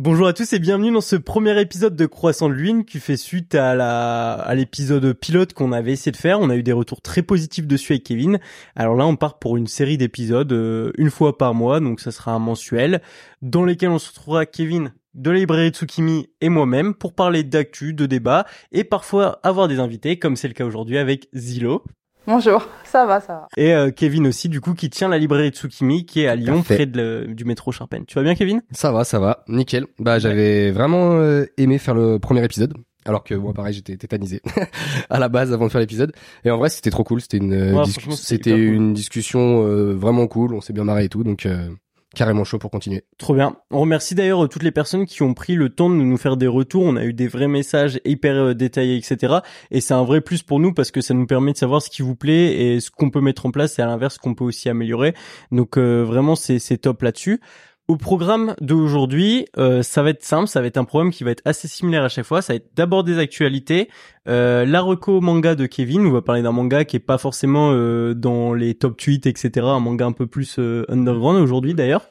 Bonjour à tous et bienvenue dans ce premier épisode de Croissant de Lune qui fait suite à l'épisode pilote qu'on avait essayé de faire. On a eu des retours très positifs dessus avec Kevin. Alors là, on part pour une série d'épisodes euh, une fois par mois, donc ça sera un mensuel dans lesquels on se retrouvera Kevin de la librairie Tsukimi et moi-même pour parler d'actu, de débat et parfois avoir des invités comme c'est le cas aujourd'hui avec Zilo. Bonjour, ça va, ça va. Et euh, Kevin aussi, du coup, qui tient la librairie Tsukimi, qui est à Lyon, près de du métro Charpennes. Tu vas bien, Kevin? Ça va, ça va, nickel. Bah, j'avais vraiment euh, aimé faire le premier épisode. Alors que moi, pareil, j'étais tétanisé à la base avant de faire l'épisode. Et en vrai, c'était trop cool. C'était une, euh, c'était une discussion vraiment cool. On s'est bien marré et tout. Donc, carrément chaud pour continuer. Trop bien. On remercie d'ailleurs euh, toutes les personnes qui ont pris le temps de nous faire des retours. On a eu des vrais messages hyper euh, détaillés, etc. Et c'est un vrai plus pour nous parce que ça nous permet de savoir ce qui vous plaît et ce qu'on peut mettre en place et à l'inverse ce qu'on peut aussi améliorer. Donc euh, vraiment c'est top là-dessus. Au programme d'aujourd'hui, euh, ça va être simple, ça va être un programme qui va être assez similaire à chaque fois. Ça va être d'abord des actualités, euh, la reco manga de Kevin. On va parler d'un manga qui est pas forcément euh, dans les top tweets, etc. Un manga un peu plus euh, underground aujourd'hui d'ailleurs.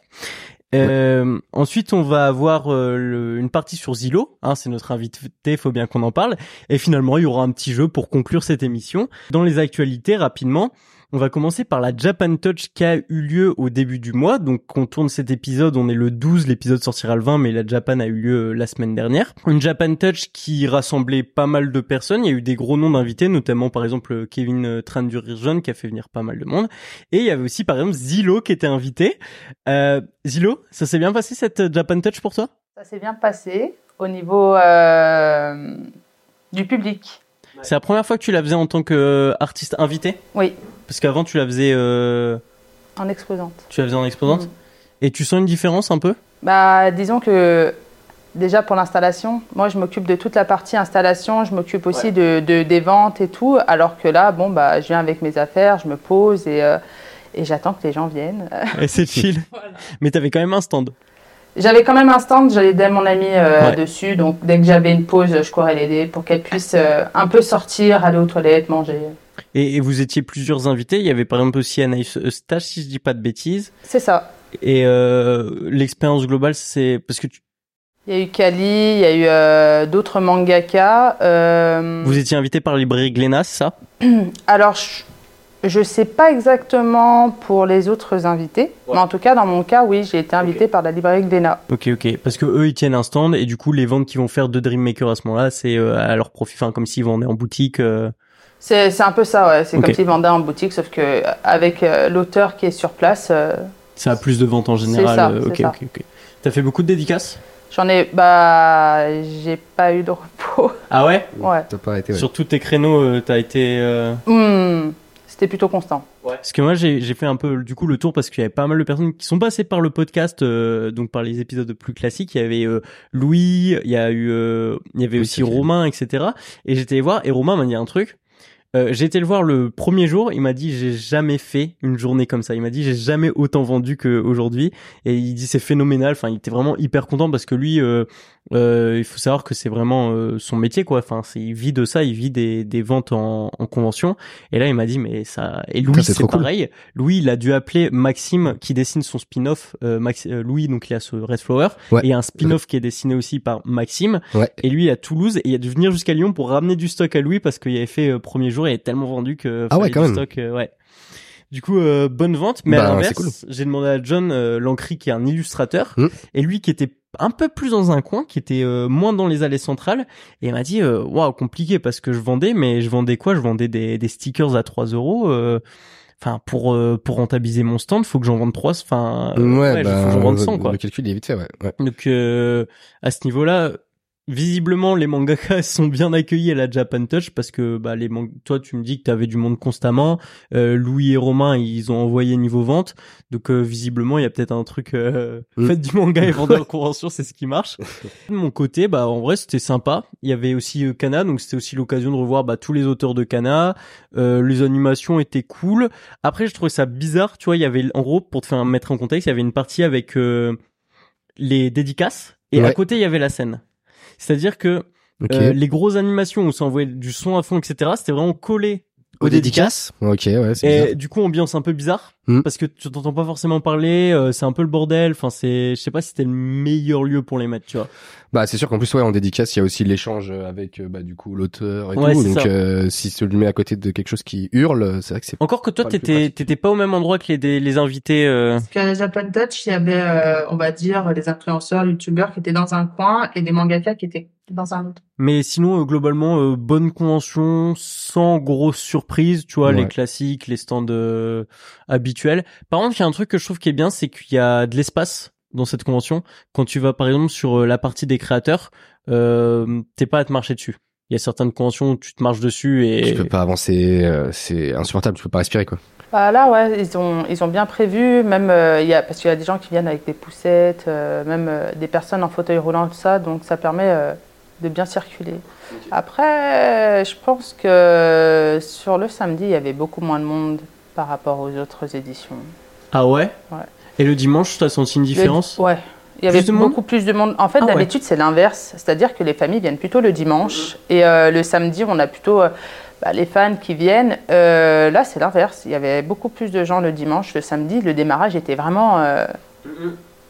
Euh, ensuite, on va avoir une partie sur Zilo. Hein, c'est notre invité, faut bien qu'on en parle. Et finalement, il y aura un petit jeu pour conclure cette émission. Dans les actualités, rapidement, on va commencer par la Japan Touch qui a eu lieu au début du mois. Donc, on tourne cet épisode, on est le 12, l'épisode sortira le 20, mais la Japan a eu lieu euh, la semaine dernière. Une Japan Touch qui rassemblait pas mal de personnes. Il y a eu des gros noms d'invités, notamment par exemple Kevin euh, Trandurirjon qui a fait venir pas mal de monde. Et il y avait aussi par exemple Zilo qui était invité. Euh, Zilo, ça s'est bien passé cette Japan Touch pour toi? Ça s'est bien passé au niveau euh, du public. C'est la première fois que tu la faisais en tant qu'artiste invité? Oui. Parce qu'avant, tu la faisais. Euh... En exposante. Tu la faisais en exposante? Mm. Et tu sens une différence un peu? Bah, disons que déjà pour l'installation, moi je m'occupe de toute la partie installation, je m'occupe aussi de, des ventes et tout, alors que là, bon, bah, je viens avec mes affaires, je me pose et, euh, et j'attends que les gens viennent. Et c'est chill. Mais tu avais quand même un stand. J'avais quand même un stand, j'allais aider mon ami euh, dessus, donc dès que j'avais une pause, je courais l'aider pour qu'elle puisse euh, un peu sortir, aller aux toilettes, manger. Et, vous étiez plusieurs invités. Il y avait par exemple aussi Anaïs Eustache, si je dis pas de bêtises. C'est ça. Et euh, l'expérience globale, c'est parce que tu... Il y a eu Kali, il y a eu euh, d'autres mangaka. Vous étiez invité par la librairie Glénat, ça? Alors, je ne sais pas exactement pour les autres invités, mais en tout cas, dans mon cas, oui, j'ai été invité par la librairie Glénat. Ok, ok. Parce que eux, ils tiennent un stand et du coup, les ventes qu'ils vont faire de Dreammaker à ce moment-là, c'est euh, à leur profit, enfin, comme s'ils vendaient en boutique. Euh. C'est un peu ça, ouais. C'est comme s'ils vendaient en boutique, sauf que avec euh, l'auteur qui est sur place. Euh, ça a plus de ventes en général. Ça, euh, ok, ok, ok. T'as fait beaucoup de dédicaces? J'en ai, bah, j'ai pas eu de repos. Ah ouais? Ouais. pas été, Sur tous tes créneaux, t'as été. Hmm, c'était plutôt constant. Ouais. Parce que moi, j'ai fait un peu du coup le tour parce qu'il y avait pas mal de personnes qui sont passées par le podcast, donc par les épisodes plus classiques. Il y avait Louis, il y a eu, il y avait aussi Romain, etc. Et j'étais voir et Romain m'a dit un truc. Euh, j'ai été le voir le premier jour. Il m'a dit j'ai jamais fait une journée comme ça. Il m'a dit j'ai jamais autant vendu qu'aujourd'hui. Et il dit c'est phénoménal. Enfin, il était vraiment hyper content parce que lui, euh, euh, il faut savoir que c'est vraiment euh, son métier quoi. Enfin, il vit de ça, il vit des, des ventes en, en convention. Et là, il m'a dit mais ça. Et Louis c'est pareil. Louis, il a dû appeler Maxime qui dessine son spin-off. Euh, Max... Euh, Louis donc il a ce Red Flower et un spin-off qui est dessiné aussi par Maxime. Ouais. Et lui, à Toulouse et il a dû venir jusqu'à Lyon pour ramener du stock à Louis parce qu'il avait fait premier jour, il est tellement vendu que ah ouais quand même. Stock, ouais. Du coup, euh, bonne vente. Mais à bah, l'inverse, j'ai demandé à John euh, Lancry, qui est un illustrateur, mmh. et lui qui était un peu plus dans un coin, qui était euh, moins dans les allées centrales, et il m'a dit, euh, waouh, compliqué parce que je vendais, mais je vendais quoi? Je vendais des, des stickers à 3 euros. Enfin, pour pour rentabiliser mon stand, faut que j'en vende 3 Enfin, ouais, bah, faut que j'en vende 100 quoi. Le calcul est vite fait, ouais. ouais. Donc à ce niveau-là, visiblement les mangakas sont bien accueillis à la Japan Touch parce que bah les toi tu me dis que tu avais du monde constamment. Euh, Louis et Romain ils ont envoyé niveau vente. Donc euh, visiblement il y a peut-être un truc euh, mm. faites du manga et vendez en convention c'est ce qui marche. De mon côté bah en vrai c'était sympa. Il y avait aussi euh, Kana donc c'était aussi l'occasion de revoir bah tous les auteurs de Kana. Euh, les animations étaient cool. Après je trouvais ça bizarre tu vois il y avait en gros pour te faire mettre en contexte il y avait une partie avec les dédicaces. Et à côté il y avait la scène c'est-à-dire que euh, les grosses animations où ça envoyait du son à fond, etc., c'était vraiment collé aux dédicaces. Ok, ouais, Et du coup, ambiance un peu bizarre. Hmm. parce que tu t'entends pas forcément parler, euh, c'est un peu le bordel. Enfin, c'est, je sais pas si c'était le meilleur lieu pour les mettre, tu vois. Bah, c'est sûr qu'en plus, ouais, en dédicace, il y a aussi l'échange avec, euh, bah, du coup, l'auteur et tout. Donc, euh, si tu le mets à côté de quelque chose qui hurle, c'est vrai que c'est. Encore que toi, t'étais, t'étais pas au même endroit que les, les invités. Euh... Parce qu'à Japan Touch, il y avait, on va dire, les influenceurs, youtubeurs qui étaient dans un coin et des mangaka qui étaient dans un autre. Mais sinon, euh, globalement, euh, bonne convention, sans grosse surprise, tu vois, les classiques, les stands euh, Par contre, il y a un truc que je trouve qui est bien, c'est qu'il y a de l'espace dans cette convention. Quand tu vas, par exemple, sur la partie des créateurs, euh, t'es pas à te marcher dessus. Il y a certaines conventions où tu te marches dessus et... Tu peux pas avancer, c'est insupportable, tu peux pas respirer, quoi. Bah là, ouais, ils ont, ils ont bien prévu, même il y a, parce qu'il y a des gens qui viennent avec des poussettes, même des personnes en fauteuil roulant, tout ça, donc ça permet de bien circuler. Après, je pense que sur le samedi, il y avait beaucoup moins de monde par rapport aux autres éditions. Ah ouais Ouais. Et le dimanche, tu as senti une différence Ouais. Il y avait beaucoup plus de monde. En fait, ah d'habitude, c'est l'inverse. C'est-à-dire que les familles viennent plutôt le dimanche. Et euh, le samedi, on a plutôt euh, bah, les fans qui viennent. Euh, là, c'est l'inverse. Il y avait beaucoup plus de gens le dimanche. Le samedi, le démarrage était vraiment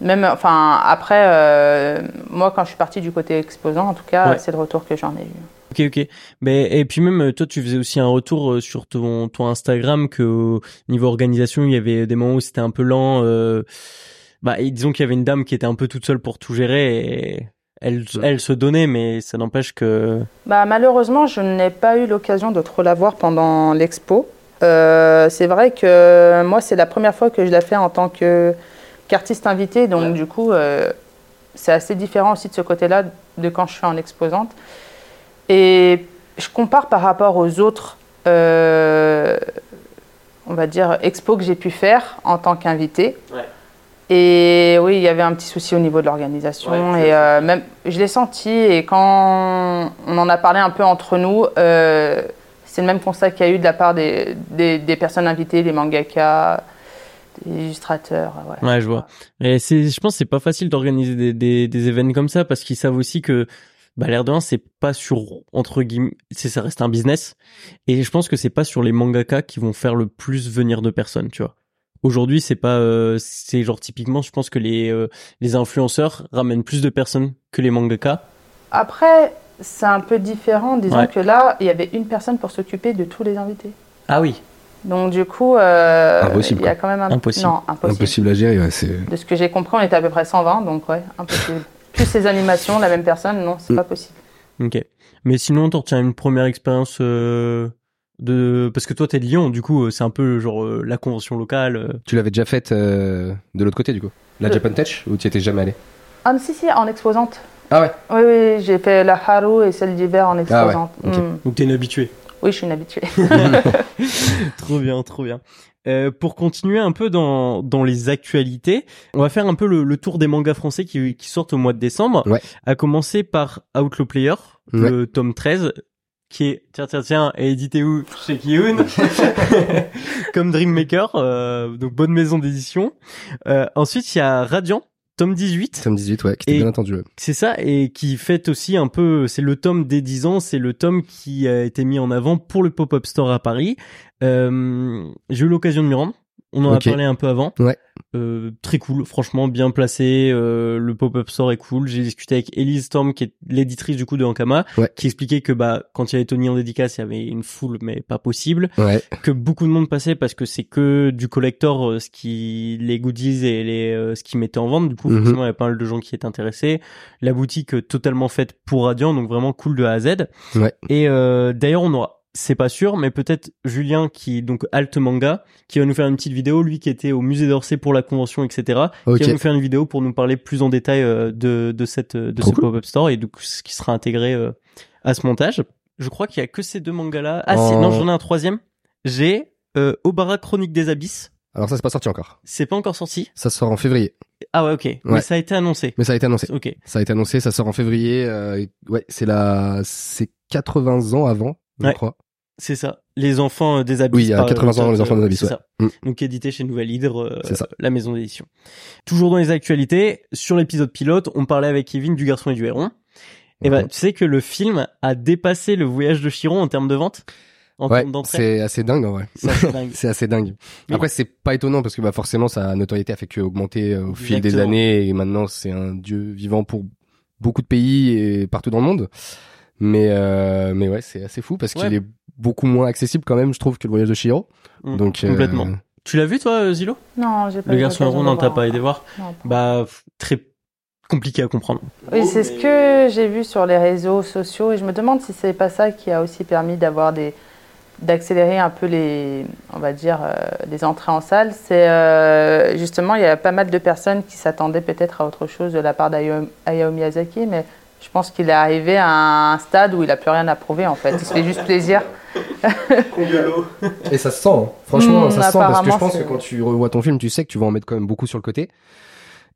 même, enfin, après, moi, quand je suis partie du côté exposant, en tout cas, c'est le retour que j'en ai eu. Ok, ok. Mais et puis même toi, tu faisais aussi un retour euh, sur ton ton Instagram que niveau organisation, il y avait des moments où c'était un peu lent. Euh, bah, et disons qu'il y avait une dame qui était un peu toute seule pour tout gérer et elle elle se donnait, mais ça n'empêche que. Bah malheureusement, je n'ai pas eu l'occasion de trop la voir pendant l'expo. Euh, c'est vrai que moi, c'est la première fois que je la fais en tant que qu'artiste invité. Donc, du coup, euh, c'est assez différent aussi de ce côté-là de quand je suis en exposante. Et je compare par rapport aux autres, euh, on va dire, expos que j'ai pu faire en tant qu'invité. Et oui, il y avait un petit souci au niveau de l'organisation. et euh, même, je l'ai senti. Et quand on en a parlé un peu entre nous, c'est le même constat qu'il y a eu de la part des, des, des personnes invitées, les mangakas illustrateurs. Ouais, ouais je vois. Et c'est, je pense, c'est pas facile d'organiser des, des, des, événements comme ça parce qu'ils savent aussi que bah l'air de rien c'est pas sur entre guillemets c'est ça reste un business et je pense que c'est pas sur les mangaka qui vont faire le plus venir de personnes tu vois aujourd'hui c'est pas euh, c'est genre typiquement je pense que les euh, les influenceurs ramènent plus de personnes que les mangaka après c'est un peu différent disons que là il y avait une personne pour s'occuper de tous les invités ah oui donc du coup, euh, il y a quand même un... impossible. Non, impossible. Impossible à gérer. Ouais, de ce que j'ai compris, on était à peu près 120, donc ouais, impossible. Plus ces animations, la même personne, non, c'est mm. pas possible. Ok. Mais sinon, tu retiens une première expérience euh, de parce que toi t'es de Lyon, du coup, c'est un peu genre euh, la convention locale. Tu l'avais déjà faite de l'autre côté, du coup? La Japan Tech ou tu étais jamais allé? Ah si si, en exposante. Ah ouais? Oui oui, j'ai fait la Haru et celle d'hiver en exposante. Ah ouais. Mm. Donc t'es une habituée. Oui, je suis une habituée. trop bien, trop bien. Euh, pour continuer un peu dans, dans les actualités, on va faire un peu le, tour des mangas français qui, qui sortent au mois de décembre. Ouais. À commencer par Outlaw Player, le tome 13, qui est, tiens, tiens, tiens, édité où? Chez Kiyun, comme Dreammaker, euh, donc bonne maison d'édition. Euh, ensuite, il y a Radiant, tome 18. Tome 18, ouais, qui était bien entendu. C'est ça, et qui fait aussi un peu, c'est le tome des 10 ans, c'est le tome qui a été mis en avant pour le pop-up store à Paris. Euh, j'ai eu l'occasion de m'y rendre. On en a parlé un peu avant. Ouais. Euh, très cool, franchement bien placé. Euh, le pop-up store est cool. J'ai discuté avec Elise Storm, qui est l'éditrice du coup de Ankama, qui expliquait que bah quand il y avait Tony en dédicace, il y avait une foule, mais pas possible. Ouais. Que beaucoup de monde passait parce que c'est que du collector, euh, ce qui les goodies et les euh, ce qui mettait en vente. Du coup, mhm. forcément, il y avait pas mal de gens qui étaient intéressés. La boutique totalement faite pour Radiant, donc vraiment cool de A à Z. Ouais. Et d'ailleurs, on aura c'est pas sûr, mais peut-être Julien qui donc Alt Manga, qui va nous faire une petite vidéo, lui qui était au musée d'Orsay pour la convention, etc. Qui va nous faire une vidéo pour nous parler plus en détail euh, de de cette de ce pop-up store et donc ce qui sera intégré euh, à ce montage. Je crois qu'il y a que ces deux mangas là. Ah si, non, j'en ai un troisième. J'ai euh, Obara Chronique des Abysses. Alors ça c'est pas sorti encore. C'est pas encore sorti? Ça sort en février. Ah ouais ok. Mais ça a été annoncé. Mais ça a été annoncé. Ok. Ça a été annoncé, ça sort en février. ouais, c'est la, c'est 80 ans avant, je crois. C'est ça. Les enfants euh, des abysses. Oui, il y a 80 ans, les enfants des abysses. C'est ça. Mm. Donc édité chez Nouvelle Hydre, euh, la maison d'édition. Toujours dans les actualités, sur l'épisode pilote, on parlait avec Kevin du Garçon et du Héron. Et eh ben, tu sais que le film a dépassé le voyage de Chiron en termes de vente? En ouais, termes d'entrée? C'est assez dingue en vrai. C'est assez dingue. assez dingue. Après c'est pas étonnant parce que bah forcément sa notoriété a fait que augmenter euh, au fil des années et maintenant c'est un dieu vivant pour beaucoup de pays et partout dans le monde. Mais euh, mais ouais, c'est assez fou parce qu'il est beaucoup moins accessible quand même, je trouve, que le voyage de Chihiro. Mm. Donc complètement. Tu l'as vu toi, Zilo Non, j'ai pas. Le garçon héros, non, t'as pas aidé voir? Bah très compliqué à comprendre. Oui, c'est ce que j'ai vu sur les réseaux sociaux et je me demande si c'est pas ça qui a aussi permis d'avoir des d'accélérer un peu les on va dire euh, les entrées en salle. C'est euh, justement il y a pas mal de personnes qui s'attendaient peut-être à autre chose de la part d'Ayao Miyazaki, mais je pense qu'il est arrivé à un stade où il a plus rien à prouver en fait. Il se fait juste plaisir. et ça se sent, hein. franchement, hmm, ça se sent parce que je pense que quand tu revois ton film, tu sais que tu vas en mettre quand même beaucoup sur le côté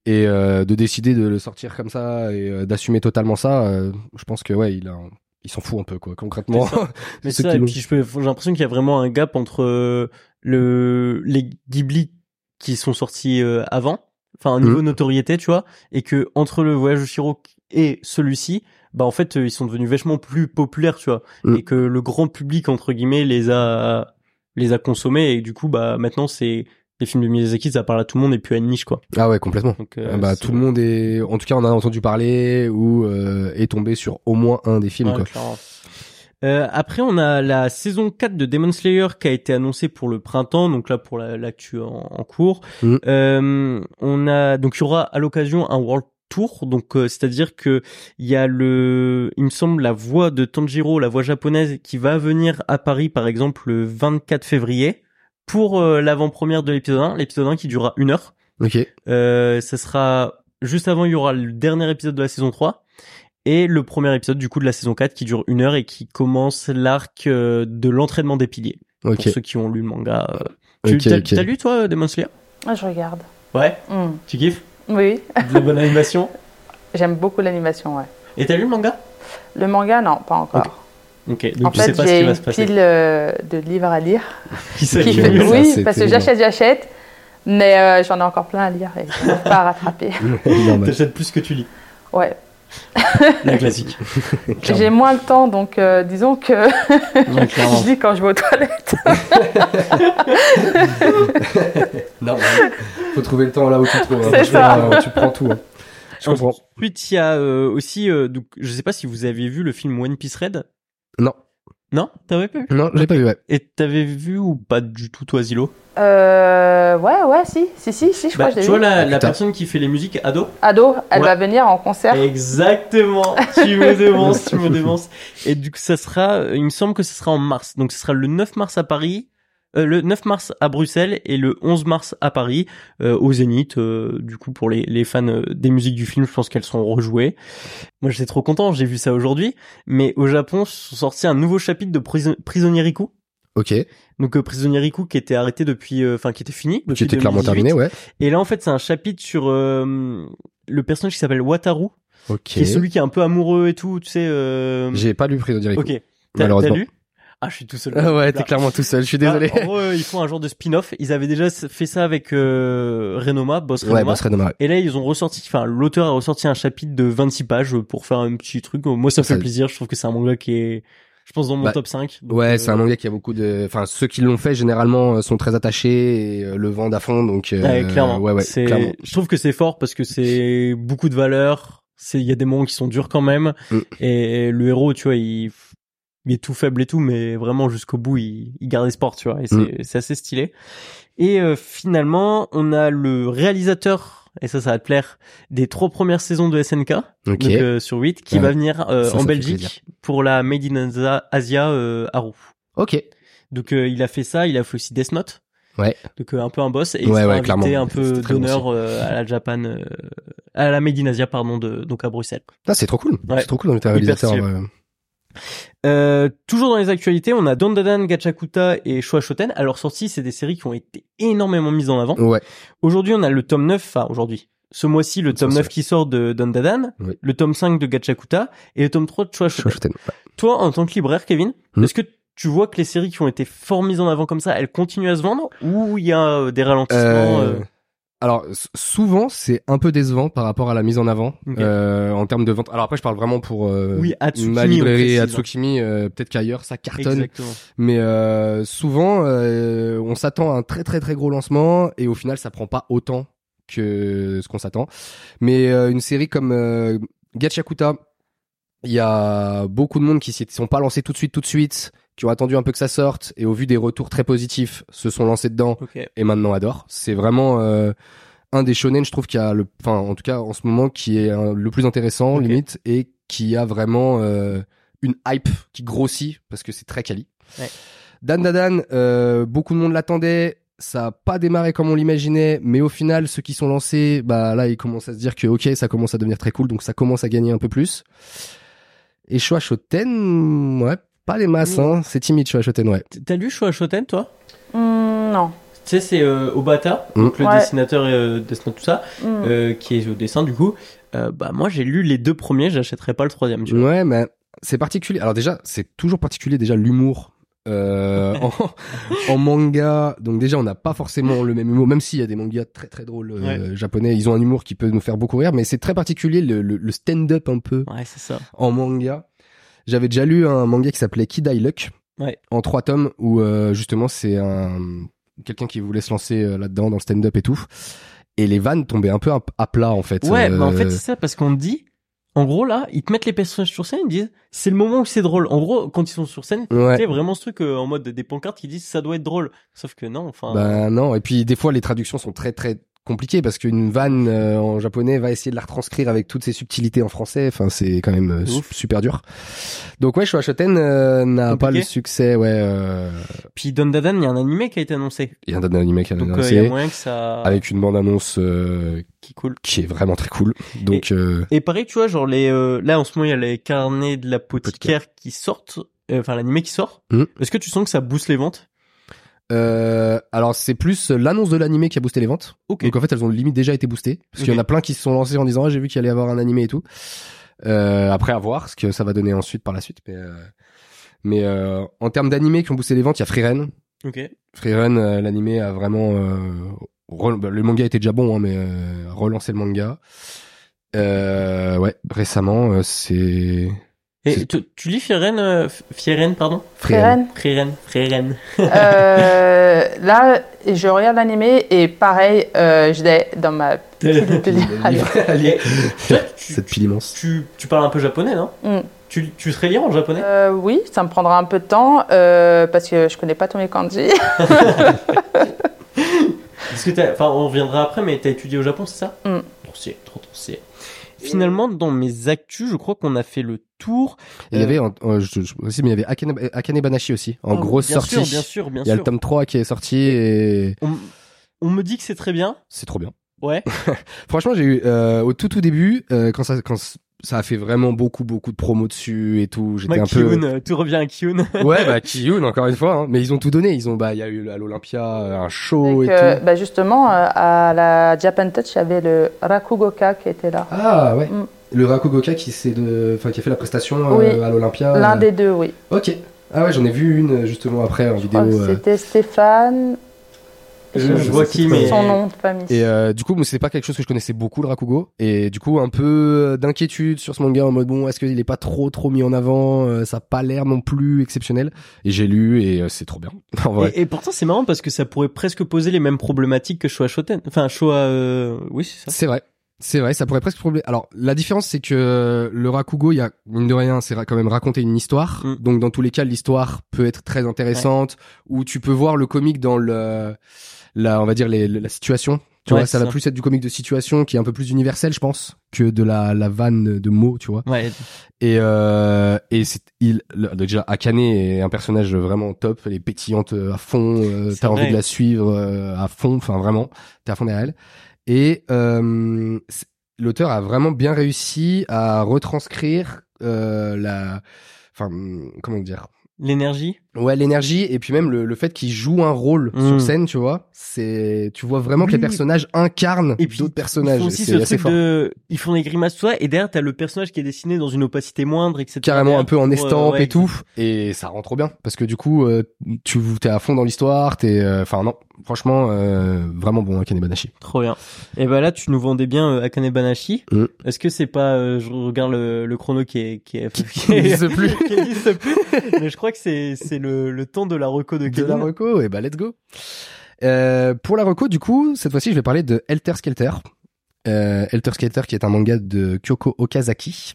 et euh, de décider de le sortir comme ça et euh, d'assumer totalement ça euh, je pense que ouais il a il s'en fout un peu quoi concrètement mais ça et puis j'ai l'impression qu'il y a vraiment un gap entre le les Ghibli qui sont sortis avant enfin un niveau mmh. notoriété tu vois et que entre le voyage de Shiro et celui-ci bah en fait ils sont devenus vachement plus populaires tu vois mmh. et que le grand public entre guillemets les a les a consommés et du coup bah maintenant c'est les films de Miyazaki, ça parle à tout le monde et puis à une niche, quoi. Ah ouais, complètement. Euh, bah, tout le monde est, en tout cas, on a entendu parler ou euh, est tombé sur au moins un des films, quoi. Euh, après, on a la saison 4 de Demon Slayer qui a été annoncée pour le printemps, donc là pour l'actu en, en, cours. Mm. Euh, on a donc il y aura à l'occasion un World Tour, donc euh, c'est-à-dire que il y a le, il me semble la voix de Tanjiro, la voix japonaise, qui va venir à Paris par exemple le 24 février pour euh, l'avant-première de l'épisode 1, l'épisode 1 qui durera une heure. Ok. Euh, ça sera juste avant, il y aura le dernier épisode de la saison 3 et le premier épisode du coup de la saison 4 qui dure une heure et qui commence l'arc euh, de l'entraînement des piliers. Pour ceux qui ont lu le manga. Euh. Tu as, lu toi Demon Slayer? Ah, Je regarde. Ouais? Hmm. Tu kiffes? Oui. De la bonne animation? J'aime beaucoup l'animation, ouais. Et t'as lu le manga? Le manga, non, pas encore. Ok, donc en tu fait, sais pas ce qui va se passer. J'ai une pile euh, de livres à lire. qui fait... Oui, parce que j'achète, j'achète, mais euh, j'en ai encore plein à lire et je ne pas à rattraper. T'achètes plus que tu lis. Ouais. La classique. J'ai moins le temps, donc euh, disons que je lis quand je vais aux toilettes. non, faut trouver le temps là où tu trouves. Hein. C'est ça. tu prends tout. Hein. Je comprends. Ensuite, il y a euh, aussi, euh, donc, je sais pas si vous avez vu le film One Piece Red? Non. Non, t'avais pas vu? Non, j'ai pas vu. Ouais. Et t'avais vu ou pas du tout toi, Zilo? Euh, ouais, ouais, si, si, si, si je crois bah, que j'ai Tu vois la, la personne qui fait les musiques, Ado? Ado, elle va venir en concert. Exactement. tu me devances, tu me devances. Et du coup, ça sera, il me semble que ce sera en mars. Donc, ce sera le 9 mars à Paris euh, le 9 mars à Bruxelles et le 11 mars à Paris euh, au Zénith. Euh, du coup, pour les, les fans des musiques du film, je pense qu'elles sont rejouées. Moi, j'étais trop content, j'ai vu ça aujourd'hui. Mais au Japon, sont sortis un nouveau chapitre de Prisonnier Riku. Ok. Donc Prisonnier Riku qui était arrêté depuis, enfin qui était fini. Qui était clairement terminé, ouais. Et là, en fait, c'est un chapitre sur le personnage qui s'appelle Wataru. Ok. Qui est celui qui est un peu amoureux et tout, tu sais. J'ai pas lu Prisonnier Riku. Ok. T'as lu? Ah, je suis tout seul. Ah ouais, t'es clairement tout seul. Je suis désolé. en gros, ils font un genre de spin-off. Ils avaient déjà fait ça avec euh, Renoma, Boss Renoma. Ouais, Boss Renoma. Et là, ils ont ressorti, enfin, l'auteur a ressorti un chapitre de 26 pages pour faire un petit truc. Moi, ça me fait plaisir. Je trouve que c'est un manga qui est, je pense, dans mon bah, top 5. ouais, c'est un euh, manga qui a beaucoup de, enfin, ceux qui l'ont fait, généralement, euh, sont très attachés et le vendent à fond. Donc, ouais, clairement. Ouais, ouais, clairement. Je trouve que c'est fort parce que c'est beaucoup de valeur. C'est, il y a des moments qui sont durs quand même. Mm. Et le héros, tu vois, il il est tout faible et tout, mais vraiment jusqu'au bout, il, il garde espoir, tu vois, et c'est, mm. c'est assez stylé. Et euh, finalement, on a le réalisateur, et ça, ça va te plaire, des trois premières saisons de SNK, donc, euh, sur 8, qui va venir euh, en Belgique pour la Made in Asia Haru. Ok. Donc il a fait ça, il a fait aussi Death Note. Ouais. Donc un peu un boss et il ouais, ouais, invité un peu d'honneur à la Japan, à la Made in Asia pardon, de, donc à Bruxelles. Ah c'est trop cool. C'est trop cool dans le réalisateur. Euh, toujours dans les actualités, on a Dandadan, Gachakuta et Shoten. À leur sortie, c'est des séries qui ont été énormément mises en avant. Ouais. Aujourd'hui, on a le tome 9, enfin aujourd'hui, ce mois-ci, le tome 9 qui sort de Dandadan, le tome 5 de Gachakuta et le tome 3 de Shoten. Toi, en tant que libraire, Kevin, hmm. est-ce que tu vois que les séries qui ont été fort mises en avant comme ça, elles continuent à se vendre ou il y a euh, des ralentissements euh... alors souvent c'est un peu décevant par rapport à la mise en avant euh, en termes de vente. Alors après je parle vraiment pour euh, oui, ma librairie Atsukimi, euh, peut-être qu'ailleurs ça cartonne. Mais euh, souvent euh, on s'attend à un très très très gros lancement et au final ça prend pas autant que ce qu'on s'attend. Mais une série comme euh, Gachakuta, il y a beaucoup de monde qui s'y sont pas lancés tout de suite tout de suite qui ont attendu un peu que ça sorte et au vu des retours très positifs se sont lancés dedans et maintenant adorent. C'est vraiment euh, un des shonen, je trouve, qui a le, enfin, en tout cas, en ce moment, qui est le plus intéressant, limite, et qui a vraiment euh, une hype qui grossit parce que c'est très quali. Ouais. Dan Dan, euh, beaucoup de monde l'attendait. Ça a pas démarré comme on l'imaginait, mais au final, ceux qui sont lancés, bah là, ils commencent à se dire que ok, ça commence à devenir très cool, donc ça commence à gagner un peu plus. Et Shoten, ouais, pas les masses, hein. C'est timide, Shoten, ouais. T'as lu Shoten, toi? Mmh, Non. Tu sais, c'est euh, Obata, mmh. donc le dessinateur et euh, dessinateur tout ça, mmh. euh, qui est au dessin du coup. Euh, bah moi, j'ai lu les deux premiers, j'achèterai pas le troisième. Tu vois. Ouais, mais c'est particulier. Alors déjà, c'est toujours particulier déjà l'humour. Euh, en, en, manga, donc déjà on n'a pas forcément le même humour, même s'il y a des mangas très très drôles euh, japonais, ils ont un humour qui peut nous faire beaucoup rire, mais c'est très particulier le, le, le stand-up un peu. Ouais, c'est ça. En manga. J'avais déjà lu un manga qui s'appelait Kid I Luck en trois tomes où euh, justement c'est un quelqu'un qui voulait se lancer euh, là-dedans dans le stand-up et tout. Et les vannes tombaient un peu à plat en fait. Ouais, mais en fait euh, c'est ça parce qu'on dit en gros, là, ils te mettent les personnages sur scène, ils disent, c'est le moment où c'est drôle. En gros, quand ils sont sur scène, ouais. tu vraiment ce truc en mode des pancartes qui disent ça doit être drôle. Sauf que non, enfin. Ben non. Et puis des fois, les traductions sont très très compliqué parce qu'une vanne euh, en japonais va essayer de la retranscrire avec toutes ses subtilités en français. Enfin, c'est quand même euh, super dur. Donc ouais, Shoten euh, n'a pas le succès. Ouais. Euh... Puis Don Dadan, il y a un animé qui a été annoncé. Il y a un animé qui a été Donc, annoncé. il y a moyen que ça. Avec une bande annonce qui cool, qui est vraiment très cool. Donc. Et, et pareil, tu vois, genre les là en ce moment il y a les carnets de la poticaire qui sortent. Enfin, l'animé qui sort. Mmh. Est-ce que tu sens que ça booste les ventes? Euh, alors c'est plus l'annonce de l'animé qui a boosté les ventes. Donc en fait elles ont limite déjà été boostées parce qu'il y en a plein qui se sont lancés en disant ah, j'ai vu qu'il allait y avoir un animé et tout. Euh, après à voir ce que ça va donner ensuite par la suite. Mais euh, mais euh, en termes d'animé qui ont boosté les ventes, il y a Freeren. Ok. Freeren, euh, l'animé a vraiment bah, le manga était déjà bon hein, mais relancer le manga. ouais récemment c'est et tu, tu, lis Fieren, euh, Fieren, pardon Fieren. Fieren, Fieren. euh, là, je regarde l'animé et pareil, euh, je l'ai dans ma Cette pile immense. Tu, tu parles un peu japonais, non mm. tu, tu serais lire en japonais euh, Oui, ça me prendra un peu de temps euh, parce que je connais pas tous mes kanji. parce que enfin, on reviendra après, mais tu as étudié au Japon, c'est ça mm. Trop trop trop. Finalement, dans mes actus, je crois qu'on a fait le tour. Il y avait, euh, je, je, mais il y avait Akane, Akane Banashi aussi, en oh, grosse bien sortie. Sûr, bien sûr, bien Il y a le tome 3 qui est sorti et... On, on me dit que c'est très bien. C'est trop bien. Ouais. Franchement, j'ai eu, euh, au tout tout début, euh, quand ça, quand ça a fait vraiment beaucoup beaucoup de promos dessus et tout. J'étais un peu. Euh, tout revient à Kiyun. ouais, bah Kiyun encore une fois. Hein. Mais ils ont tout donné. Ils ont bah il y a eu à l'Olympia un show et tout. Bah justement à la Japan Touch, il y avait le Rakugoka qui était là. Ah ouais. Mm. Le Rakugoka qui, de... enfin, qui a fait la prestation euh, à l'Olympia L'un euh. des deux, oui. Ok. Ah ouais, j'en ai vu une justement après en vidéo. Euh. C'était Stéphane. Je, vois qui, mais son nom de famille. Et euh, du coup, c'est pas quelque chose que je connaissais beaucoup le Rakugo, et du coup un peu d'inquiétude sur ce manga en mode bon, est-ce qu'il est pas trop trop mis en avant, ça a pas l'air non plus exceptionnel. Et j'ai lu et c'est trop bien. en vrai. Et, et, pourtant c'est marrant parce que ça pourrait presque poser les mêmes problématiques que Showa Shoten. Enfin Showa, oui c'est ça. C'est vrai. C'est vrai, ça pourrait presque problème. Alors, la différence, c'est que le Rakugo, il y a, mine de rien, c'est quand même raconter une histoire. Mm. Donc, dans tous les cas, l'histoire peut être très intéressante, ou tu peux voir le comique dans le, la, on va dire, les, la situation. Tu vois, ça va plus être du comique de situation qui est un peu plus universel, je pense, que de la, la vanne de mots, tu vois. Ouais. Et, euh, et c'est, il, déjà, Akane est un personnage vraiment top, elle est pétillante à fond, euh, t'as envie de la suivre euh, à fond, enfin vraiment, t'es à fond derrière elle. Et euh, l'auteur a vraiment bien réussi à retranscrire euh, la, enfin comment dire, l'énergie? Ouais, l'énergie et puis même le, le fait qu'il joue un rôle sur Mm. scène, tu vois. C'est, tu vois vraiment que les personnages incarnent Et puis, d'autres Ils personnages. font aussi ce truc fort. de, ils font des grimaces toi et derrière t'as le personnage qui est dessiné dans une opacité moindre, etc. carrément un peu en Ouais, estampe ouais, et tout et ça rend trop bien parce que du coup euh, tu t'es à fond dans l'histoire t'es euh, enfin non franchement euh, vraiment bon Akane Banashi Trop bien. Et ben là, tu nous vendais bien euh, Akane Banashi. Mm. Est-ce que c'est pas, euh, je regarde le, le chrono qui est, qui est, Qui n'existe plus. qui n'existe plus. Mais je crois que c'est, c'est le, le temps de la reco de de la Kevin. reco et bah let's go. Euh, pour la reco du coup cette fois-ci je vais parler de Helter Skelter. Euh, Helter Skelter qui est un manga de Kyoko Okazaki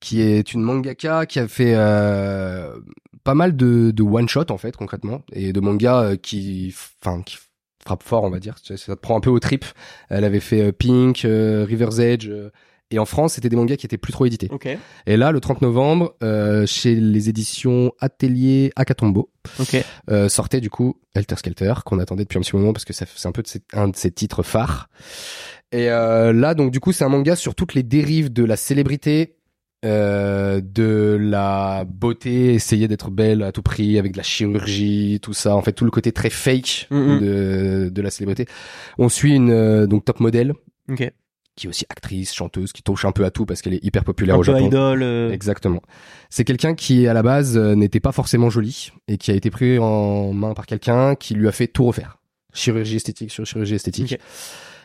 qui est une mangaka qui a fait euh, pas mal de, de one shot en fait concrètement et de mangas euh, qui enfin qui frappe fort on va dire. Ça te prend un peu au trip. Elle avait fait Pink River's Edge et en France c'était des mangas qui étaient plus trop édités Ok. et là le 30 novembre euh, chez les éditions Atelier Akatombo Ok. euh, sortait du coup Helter Skelter qu'on attendait depuis un petit moment parce que c'est un peu de ses- un de ses titres phares. Et euh, là donc du coup c'est un manga sur toutes les dérives de la célébrité, euh, de la beauté, essayer d'être belle à tout prix avec de la chirurgie, tout ça. En fait tout le côté très fake de de la célébrité. On suit une euh, donc top modèle Ok. Qui est aussi actrice, chanteuse, qui touche un peu à tout parce qu'elle est hyper populaire Un au peu Japon. idol. euh, Exactement. C'est quelqu'un qui, à la base, euh, n'était pas forcément joli et qui a été pris en main par quelqu'un qui lui a fait tout refaire. Chirurgie esthétique sur chirurgie esthétique.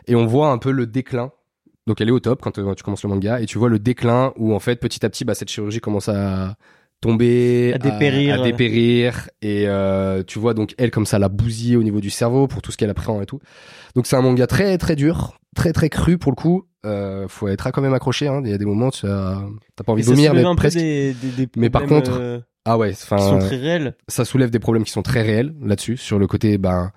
Et on voit un peu le déclin. Donc elle est au top quand euh, tu commences le manga et tu vois le déclin où en fait petit à petit bah, cette chirurgie commence à tomber, À dépérir. à, dépérir et euh, tu vois donc elle comme ça la bousiller au niveau du cerveau pour tout ce qu'elle apprend et tout. Donc c'est un manga très très dur, très très cru pour le coup. Euh, faut être quand même accroché. Hein. Il y a des moments tu as t'as pas envie et de vomir, mais un peu presque. des, des, des Mais par contre, euh, Ah ouais, enfin, ça soulève des problèmes qui sont très réels là-dessus, sur le côté ben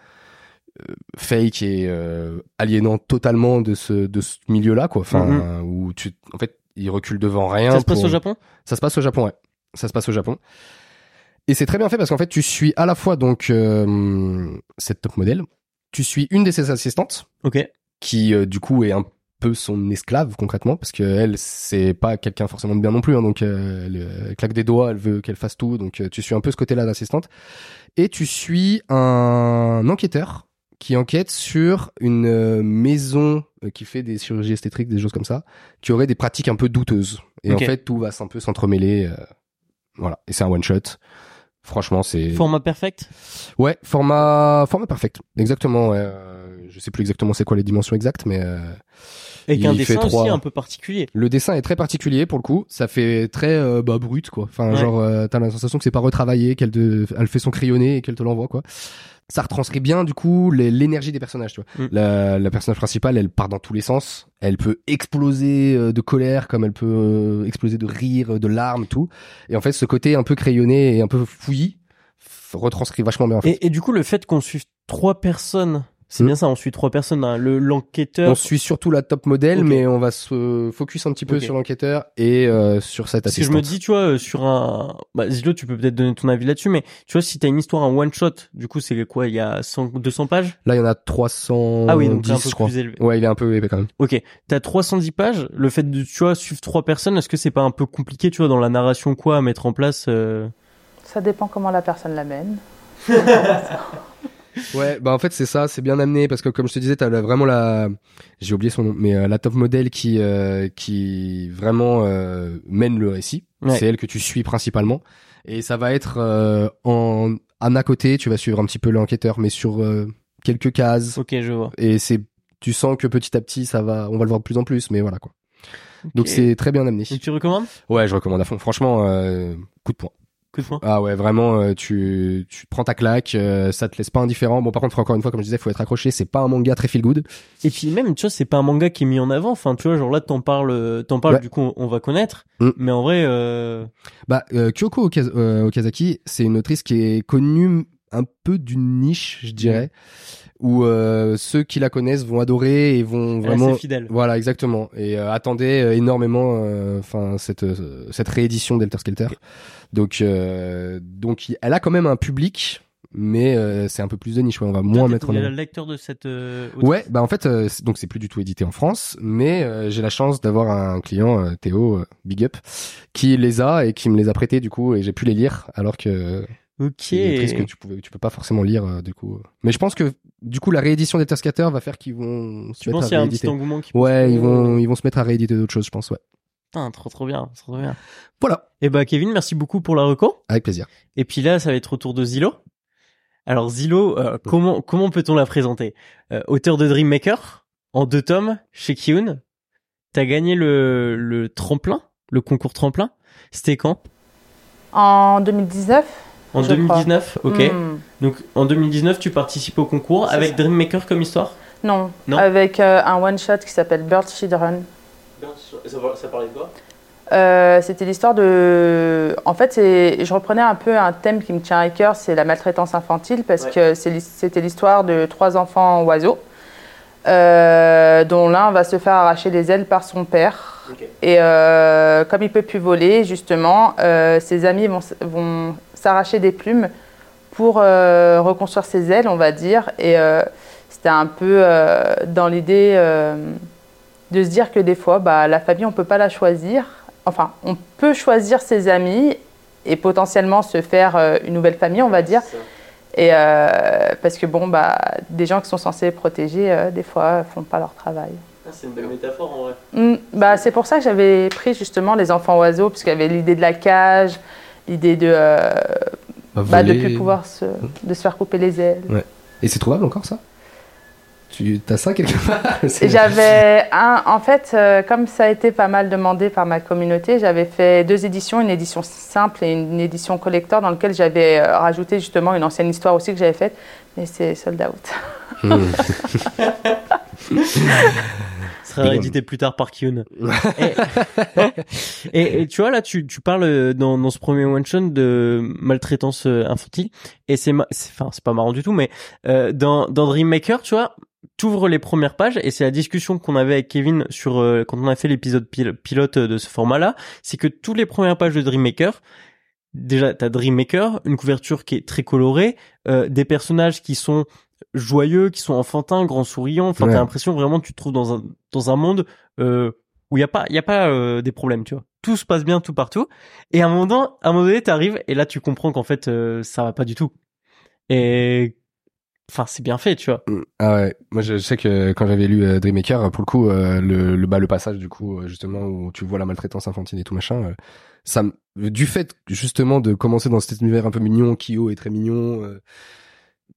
euh, fake et euh, aliénant totalement de ce de ce milieu-là, quoi. Enfin, Mhm. où tu, en fait, il recule devant rien. Ça se passe pour- au Japon? Ça se passe au Japon, ouais. Ça se passe au Japon. Et c'est très bien fait parce qu'en fait, tu suis à la fois donc euh, cette top modèle, tu suis une de ses assistantes Ok. Qui euh, du coup est un peu son esclave concrètement parce que elle c'est pas quelqu'un forcément de bien non plus hein, donc euh, elle, euh, claque des doigts elle veut qu'elle fasse tout. Donc euh, tu suis un peu ce côté là d'assistante. Et tu suis un enquêteur qui enquête sur une euh, maison euh, qui fait des chirurgies esthétiques des choses comme ça qui aurait des pratiques un peu douteuses. Et en fait tout va un peu s'entremêler euh, voilà. Et c'est un one shot franchement c'est Format perfect Ouais, format format perfect. Exactement. Ouais. Euh, je sais plus exactement c'est quoi les dimensions exactes, mais euh, Avec Il un fait dessin aussi un peu particulier. le dessin est très particulier pour le coup. Ça fait très euh, bah, brut quoi. Enfin Ouais. genre euh, t'as la sensation que c'est pas retravaillé, qu'elle te, elle fait son crayonné et qu'elle te l'envoie quoi. Ça retranscrit bien du coup l'énergie des personnages. Tu vois. Mm. La, la personnage principale, elle part dans tous les sens. Elle peut exploser euh, de colère comme elle peut euh, exploser de rire, de larmes, tout. Et en fait, ce côté un peu crayonné et un peu fouillis retranscrit vachement bien. En fait. Et, et du coup, le fait qu'on suive trois personnes, c'est Hmm. bien ça, on suit trois personnes, hein, le l'enquêteur. On suit surtout la top modèle, mais on va se focus un petit peu sur l'enquêteur et euh, sur cette Parce que je assistante. me dis, tu vois, euh, sur un, bah, Zilo, tu peux peut-être donner ton avis là-dessus, mais tu vois, si t'as une histoire en one shot, du coup, c'est quoi, il y a 100, 200 pages? Là, il y en a 310, Ah oui, donc c'est un peu je crois. plus élevé. Ouais, il est un peu épais quand même. Ok. T'as 310 pages. Le fait de, tu vois, suivre trois personnes, est-ce que c'est pas un peu compliqué, tu vois, dans la narration, quoi, à mettre en place, euh... Ça dépend comment la personne l'amène. Ouais, bah en fait c'est ça, c'est bien amené parce que comme je te disais, t'as vraiment la, j'ai oublié son nom, mais euh, la top modèle qui euh, qui vraiment euh, mène le récit. Ouais. C'est elle que tu suis principalement, et ça va être euh, en en à côté, tu vas suivre un petit peu l'enquêteur, mais sur euh, quelques cases. Ok, je vois. Et c'est, tu sens que petit à petit ça va, on va le voir de plus en plus, mais voilà quoi. Donc c'est très bien amené. Donc tu recommandes? Ouais, je recommande à fond. Franchement, euh, coup de poing. Coup de poing. Ah ouais, vraiment, euh, tu, tu prends ta claque, euh, ça te laisse pas indifférent. Bon, par contre, encore une fois, comme je disais, faut être accroché. C'est pas un manga très feel good. Et puis même, tu vois, c'est pas un manga qui est mis en avant. Enfin, tu vois, genre là, t'en parles, t'en parles, Ouais. du coup, on, va connaître. Mm. Mais en vrai, euh... Bah, euh, Kyoko Okaz- euh, Okazaki, c'est une autrice qui est connue un peu d'une niche, je dirais, où euh, ceux qui la connaissent vont adorer et vont elle est vraiment. assez fidèle. Voilà, exactement. Et euh, attendez euh, énormément, euh, enfin cette euh, cette réédition d'Elter Skelter. Donc euh, donc il- elle a quand même un public, mais euh, c'est un peu plus de niche. Ouais, on va moins mettre en avant. le lecteur de cette. euh, Ouais, bah en fait, euh, donc c'est plus du tout édité en France, mais euh, j'ai la chance d'avoir un client, Théo, big up, qui les a et qui me les a prêtés du coup, et j'ai pu les lire, alors que Ok. que tu pouvais, tu peux pas forcément lire euh, du coup. Mais je pense que du coup la réédition des Scatter va faire qu'ils vont se tu mettre à rééditer. Un petit engouement qui ouais, ils vont, ils vont se mettre à rééditer d'autres choses, je pense, ouais. Putain, trop trop bien, trop bien. Voilà. Et eh bah Kevin, merci beaucoup pour la reco. Avec plaisir. Et puis là, ça va être au tour de Zilo. Alors Zilo, euh, comment comment peut-on la présenter? Euh, Auteur de Dream Maker en deux tomes chez Kiun. T'as gagné le le tremplin, le concours tremplin. C'était quand? En 2019. En 2019, ok. Hmm. Donc en 2019, tu participes au concours avec Dream Maker comme histoire? Non, non, avec euh, un one shot qui s'appelle Bird Children. Ça, ça parlait de quoi? Euh, c'était l'histoire de. En fait, je reprenais un peu un thème qui me tient à cœur, c'est la maltraitance infantile, parce que c'était l'histoire de trois enfants oiseaux, euh, dont l'un va se faire arracher les ailes par son père. Et euh, comme il peut plus voler, justement, ses amis vont, vont s'arracher des plumes pour reconstruire ses ailes, on va dire. Et c'était un peu dans l'idée de se dire que des fois, bah, la famille, on ne peut pas la choisir enfin, on peut choisir ses amis et potentiellement se faire euh, une nouvelle famille, on va dire. Et euh, parce que bon, bah, des gens qui sont censés protéger, euh, des fois, font pas leur travail. Ah, c'est une belle métaphore en vrai. Mm, bah, c'est pour ça que j'avais pris justement les enfants oiseaux, parce qu'il y avait l'idée de la cage, l'idée de bah, bah, de plus pouvoir se, de se faire couper les ailes. Ouais. Et c'est trouvable encore ça? Tu as ça quelque part? J'avais un. En fait, euh, comme ça a été pas mal demandé par ma communauté, j'avais fait deux éditions, une édition simple et une édition collector, dans laquelle j'avais euh, rajouté justement une ancienne histoire aussi que j'avais faite, mais c'est sold out. Hmm. sera réédité plus tard par Kyun. et, et, tu vois là, tu, tu parles dans, dans ce premier one shot de maltraitance euh, infantile. Et c'est enfin c'est pas marrant du tout, mais euh, dans dans Dream Maker, tu vois, t'ouvres les premières pages et c'est la discussion qu'on avait avec Kevin sur euh, quand on a fait l'épisode pilote de ce format-là, c'est que toutes les premières pages de Dream Maker déjà t'as Dream Maker, une couverture qui est très colorée, euh, des personnages qui sont joyeux, qui sont enfantins, grands souriants. Enfin, t'as l'impression vraiment que tu te trouves dans un dans un monde euh, où il y a pas il y a pas euh, des problèmes, tu vois. Tout se passe bien tout partout. Et à un moment à un moment donné, t'arrives et là tu comprends qu'en fait euh, ça va pas du tout. Et enfin c'est bien fait, tu vois. Mm. Ah ouais, moi je sais que quand j'avais lu Dreammaker, pour le coup, le le, bah, le passage du coup justement où tu vois la maltraitance infantile et tout machin, ça du fait justement de commencer dans cet univers un peu mignon, Kyo est très mignon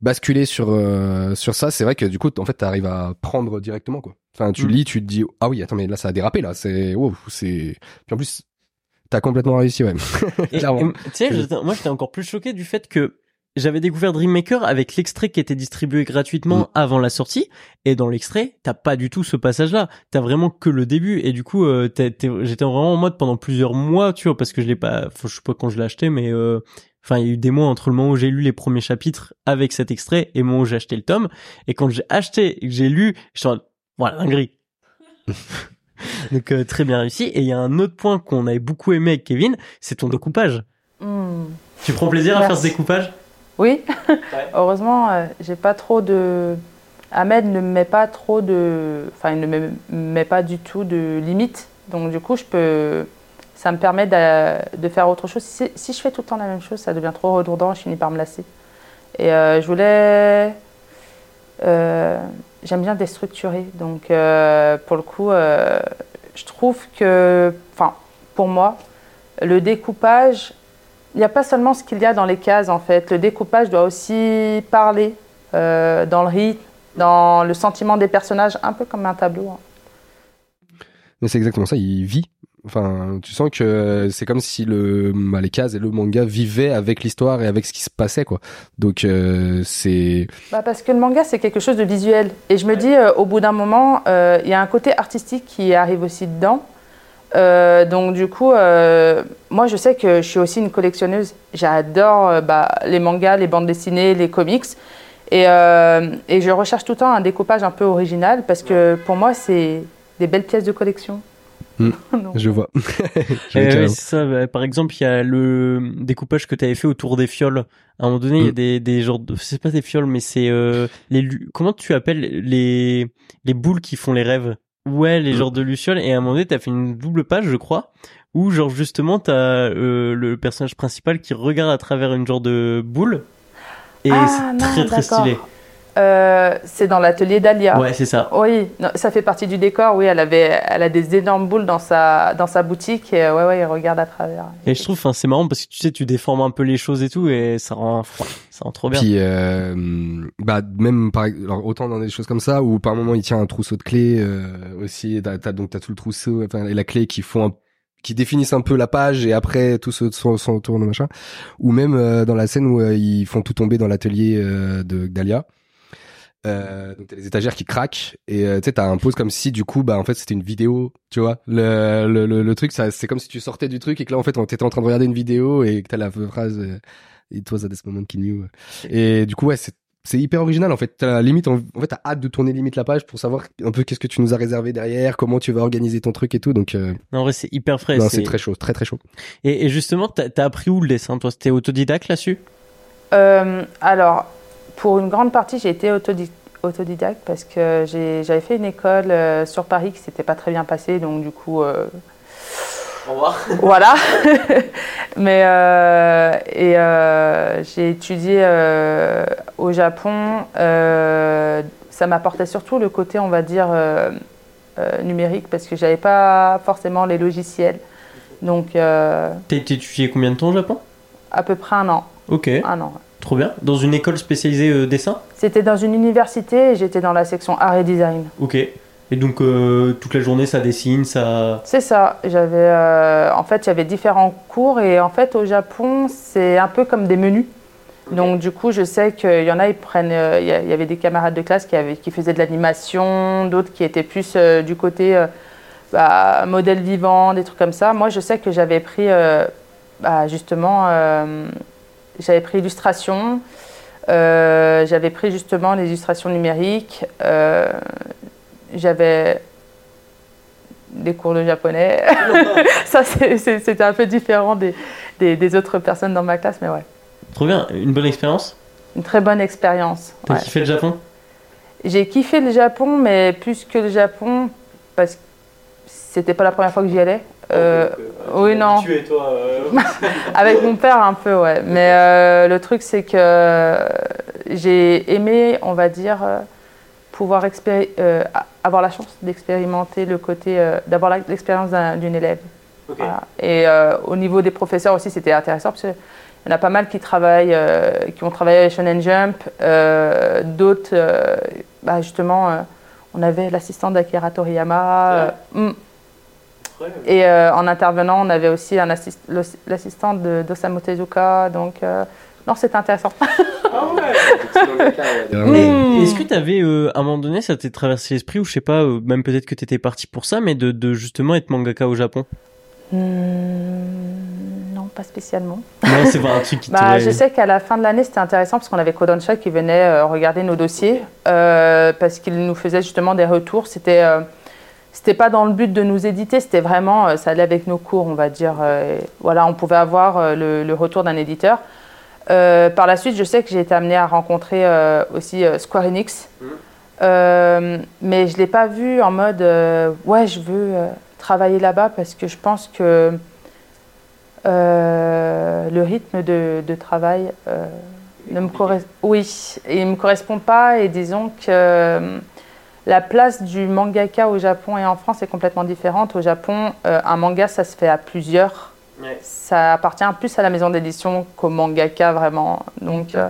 basculer sur euh, sur ça, c'est vrai que du coup, en fait, t'arrives à prendre directement quoi. Enfin, tu mm. lis, tu te dis ah oui, attends mais là ça a dérapé là, c'est wow, c'est puis en plus t'as complètement réussi ouais. tu sais, moi j'étais encore plus choqué du fait que j'avais découvert Dream Maker avec l'extrait qui était distribué gratuitement mm. avant la sortie et dans l'extrait t'as pas du tout ce passage là t'as vraiment que le début et du coup euh, j'étais vraiment en mode pendant plusieurs mois tu vois parce que je l'ai pas je sais pas quand je l'ai acheté mais euh, Enfin, il y a eu des mois entre le moment où j'ai lu les premiers chapitres avec cet extrait et le moment où j'ai acheté le tome. Et quand j'ai acheté et que j'ai lu, je suis en voilà, dinguerie. Donc euh, très bien réussi. Et il y a un autre point qu'on avait beaucoup aimé avec Kevin, c'est ton découpage. Hmm. Tu prends plaisir à faire ce découpage? Oui. Heureusement, euh, j'ai pas trop de. Ahmed ne met pas trop de. Enfin, il ne me met pas du tout de limites. Donc du coup, je peux ça me permet de, faire autre chose. Si, je fais tout le temps la même chose, ça devient trop redondant, je finis par me lasser. Et euh, je voulais. Euh, j'aime bien déstructurer. Donc, pour le coup, je trouve que. Enfin, pour moi, le découpage, il n'y a pas seulement ce qu'il y a dans les cases, en fait. Le découpage doit aussi parler dans le rythme, dans le sentiment des personnages, un peu comme un tableau. Hein. Mais c'est exactement ça, il vit Enfin, tu sens que c'est comme si le bah, les cases et le manga vivaient avec l'histoire et avec ce qui se passait quoi. Donc euh, c'est bah parce que le manga c'est quelque chose de visuel et je me dis euh, au bout d'un moment euh, il y a un côté artistique qui arrive aussi dedans. Donc du coup moi je sais que je suis aussi une collectionneuse. J'adore bah, les mangas, les bandes dessinées, les comics et, et je recherche tout le temps un découpage un peu original parce que pour moi c'est des belles pièces de collection. Hmm. je vois. Eh ça, bah, par exemple, il y a le découpage que tu avais fait autour des fioles. À un moment donné, il y a hmm. des, des genres de, c'est pas des fioles, mais c'est euh, les, comment tu appelles les les boules qui font les rêves? Ouais, les hmm. genres de lucioles. Et à un moment donné, t'as fait une double page, je crois, où genre justement t'as euh, le personnage principal qui regarde à travers une genre de boule et Ah, c'est très très stylé. Euh, c'est dans l'atelier d'Alia. Ouais, c'est ça. Oui, non, ça fait partie du décor. Oui, elle avait, elle a des énormes boules dans sa, dans sa boutique et ouais, ouais, elle regarde à travers. Et je trouve, enfin, c'est marrant parce que tu sais, tu déformes un peu les choses et tout, et ça rend, ça rend trop bien. Puis euh, bah même par alors autant dans des choses comme ça où par moment il tient un trousseau de clés euh, aussi t'as, t'as- donc t'as tout le trousseau enfin et la clé qui font un- qui définissent un peu la page et après tout se s'en s'en tourne machin ou même euh, dans la scène où euh, ils font tout tomber dans l'atelier euh, de Dahlia euh, donc t'as les étagères qui craquent et euh, tu sais t'as un pose comme si du coup bah en fait c'était une vidéo tu vois. Le le, le, le truc ça c'est comme si tu sortais du truc et que là en fait on t'étais en train de regarder une vidéo et que t'as la phrase euh, it was at this moment qu'il knew et du coup ouais c'est c'est hyper original en fait. T'as limite en, en fait t'as hâte de tourner limite la page pour savoir un peu qu'est-ce que tu nous as réservé derrière comment tu vas organiser ton truc et tout. Donc euh, Non, en vrai, c'est hyper frais. c'est très chaud très très chaud. Et, et justement, t'as as appris où le dessin Toi, c'était autodidacte là-dessus? Euh, alors, pour une grande partie, j'ai été autodi- autodidacte parce que j'avais fait une école euh, sur Paris qui s'était pas très bien passée, donc du coup, euh, Au revoir. voilà. Mais euh, et euh, j'ai étudié euh, au Japon. euh, ça m'apportait surtout le côté, on va dire, euh, euh, numérique parce que j'avais pas forcément les logiciels. Donc, euh, T'as étudié combien de temps au Japon? à peu près un an. Ok, Un an. ouais. Trop bien. Dans une école spécialisée euh, dessin C'était dans une université et j'étais dans la section art et design. Ok. Et donc, euh, toute la journée, ça dessine, ça. C'est ça. J'avais, euh, en fait, il y avait différents cours et en fait, au Japon, c'est un peu comme des menus. Donc, du coup, je sais qu'il y en a, ils prennent. Il y avait des camarades de classe qui, avaient, qui faisaient de l'animation, d'autres qui étaient plus du côté bah, modèle vivant, des trucs comme ça. Moi, je sais que j'avais pris bah, justement, j'avais pris illustration. euh, j'avais pris justement l'illustration numérique. euh, j'avais des cours de japonais. Ça, c'était un peu différent des, des, des autres personnes dans ma classe, mais ouais. Trop bien. Une bonne expérience? Une très bonne expérience. T'as ouais. kiffé le Japon? J'ai kiffé le Japon, mais plus que le Japon, parce que c'était pas la première fois que j'y allais. Euh, oui, non. Tu es toi. Avec mon père, un peu, ouais. Mais euh, le truc, c'est que euh, j'ai aimé, on va dire, euh, pouvoir euh, avoir la chance d'expérimenter le côté, euh, d'avoir l'expérience d'un- d'une élève. Voilà. Et euh, au niveau des professeurs aussi, c'était intéressant parce qu'il y en a pas mal qui travaillent, euh, qui ont travaillé à Shonen Jump. euh, D'autres, euh, bah, justement, euh, on avait l'assistante d'Akira Toriyama. euh, mm. Et euh, en intervenant, on avait aussi un assist- de d'Osamu Tezuka. Donc, euh, non, c'était intéressant. Vraiment, Mm. Est-ce que t'avais, euh, à un moment donné, ça t'est traversé l'esprit, ou je sais pas, euh, même peut-être que t'étais parti pour ça, mais de, de justement être mangaka au Japon? Hmm, non, pas spécialement. Non, c'est pas un truc qui Bah, je sais qu'à la fin de l'année, c'était intéressant parce qu'on avait Kodansha qui venait euh, regarder nos dossiers euh, parce qu'il nous faisait justement des retours. C'était euh, c'était pas dans le but de nous éditer, c'était vraiment euh, ça allait avec nos cours, on va dire. euh, voilà, on pouvait avoir euh, le, le retour d'un éditeur. Euh, par la suite, je sais que j'ai été amenée à rencontrer euh, aussi euh, Square Enix, Euh, mais je l'ai pas vu en mode ouais, je veux travailler là-bas parce que je pense que le rythme de, de travail ne me correspond oui, il me correspond pas et disons que la place du mangaka au Japon et en France est complètement différente. Au Japon, euh, un manga ça se fait à plusieurs. Ouais. Ça appartient plus à la maison d'édition qu'au mangaka vraiment. Donc euh,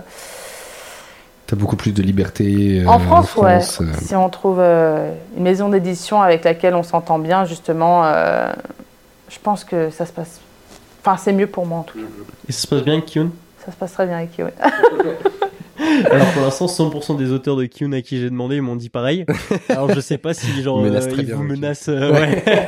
t'as beaucoup plus de liberté euh, en France, ouais. euh, Si on trouve euh, une maison d'édition avec laquelle on s'entend bien, justement, euh, je pense que ça se passe. Enfin, c'est mieux pour moi en tout cas. Et ça se passe bien avec Kyun Ça se passe très bien avec Kiwi. Alors pour l'instant, 100% des auteurs de Kyun à qui j'ai demandé, ils m'ont dit pareil. Alors je sais pas si genre Ils euh, très ils bien, vous menacent. euh, ouais.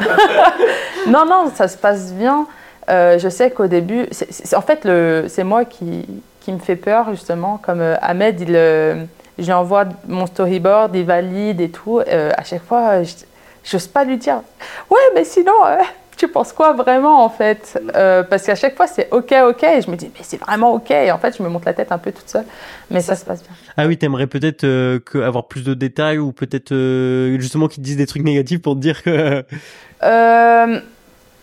Non, non, ça se passe bien. Euh, je sais qu'au début, c'est- en fait, le- c'est moi qui, qui me fait peur, justement. Comme euh, Ahmed, il, euh, je lui envoie mon storyboard, il valide et tout. Euh, à chaque fois, euh, je j'ose pas lui dire Ouais, mais sinon, euh, tu penses quoi vraiment, en fait? Euh, Parce qu'à chaque fois, c'est OK, OK. Et je me dis Mais c'est vraiment OK. Et en fait, je me monte la tête un peu toute seule. Mais ça se passe bien. Ah oui, t'aimerais peut-être euh, avoir plus de détails ou peut-être euh, justement qu'ils te disent des trucs négatifs pour te dire que.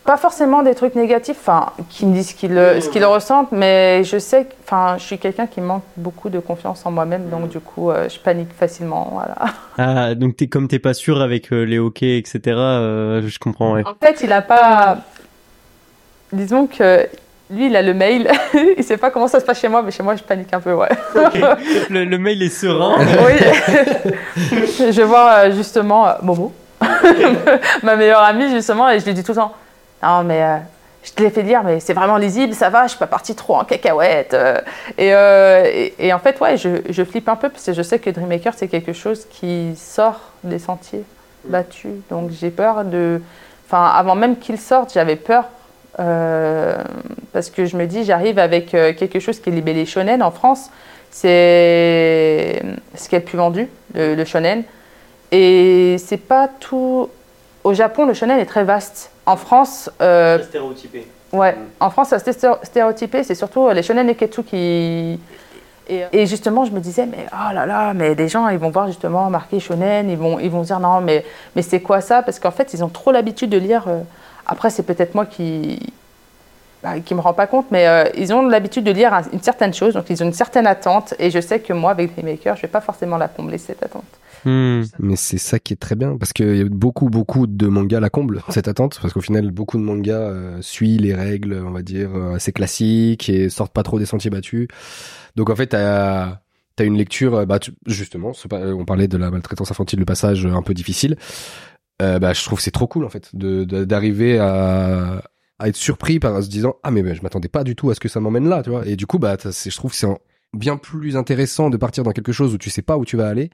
Pas forcément des trucs négatifs, enfin, qui me disent ce qu'ils ce qu'ils ressentent, mais je sais, enfin, je suis quelqu'un qui manque beaucoup de confiance en moi-même, donc du coup, euh, je panique facilement, voilà. Ah, donc es, comme t'es pas sûr avec euh, les hockey, etc. Euh, je comprends. Ouais. En fait, il a pas, disons que lui, il a le mail. il sait pas comment ça se passe chez moi, mais chez moi, je panique un peu, ouais. Le, mail est serein. oui. je vois justement Momo, ma meilleure amie justement, et je lui dis tout le temps non, mais euh, je te l'ai fait dire, mais c'est vraiment lisible, ça va, je suis pas partie trop en cacahuète. Euh. Euh, et, en fait, ouais, je, flippe un peu parce que je sais que Dreammaker, c'est quelque chose qui sort des sentiers battus. Donc j'ai peur de. Enfin, avant même qu'il sorte, j'avais peur. parce que je me dis, j'arrive avec quelque chose qui est libellé shonen en France. C'est ce qui est le plus vendu, le, le shonen. Et c'est pas tout. Au Japon, le shonen est très vaste. En France. Euh, stéréotypé. Ouais, mm. en France, c'est stéréotypé. C'est surtout les shonen neketsu qui. Euh, et, justement, je me disais, mais oh là là, mais des gens, ils vont voir justement marqué shonen, ils vont, ils vont dire non, mais, mais c'est quoi ça? Parce qu'en fait, ils ont trop l'habitude de lire. Euh, après, c'est peut-être moi qui bah, qui me rend pas compte, mais euh, ils ont l'habitude de lire une certaine chose, donc ils ont une certaine attente, et je sais que moi, avec les makers, je vais pas forcément la combler cette attente. Hmm. Mais c'est ça qui est très bien parce qu'il y a beaucoup beaucoup de mangas la comble cette attente parce qu'au final beaucoup de mangas euh, suivent les règles on va dire euh, assez classiques et sortent pas trop des sentiers battus. Donc en fait t'as as une lecture euh, bah justement on parlait de la maltraitance infantile le passage un peu difficile. bah je trouve c'est trop cool en fait de d'arriver à à être surpris par se disant ah mais je m'attendais pas du tout à ce que ça m'emmène là tu vois et du coup bah je trouve que c'est bien plus intéressant de partir dans quelque chose où tu sais pas où tu vas aller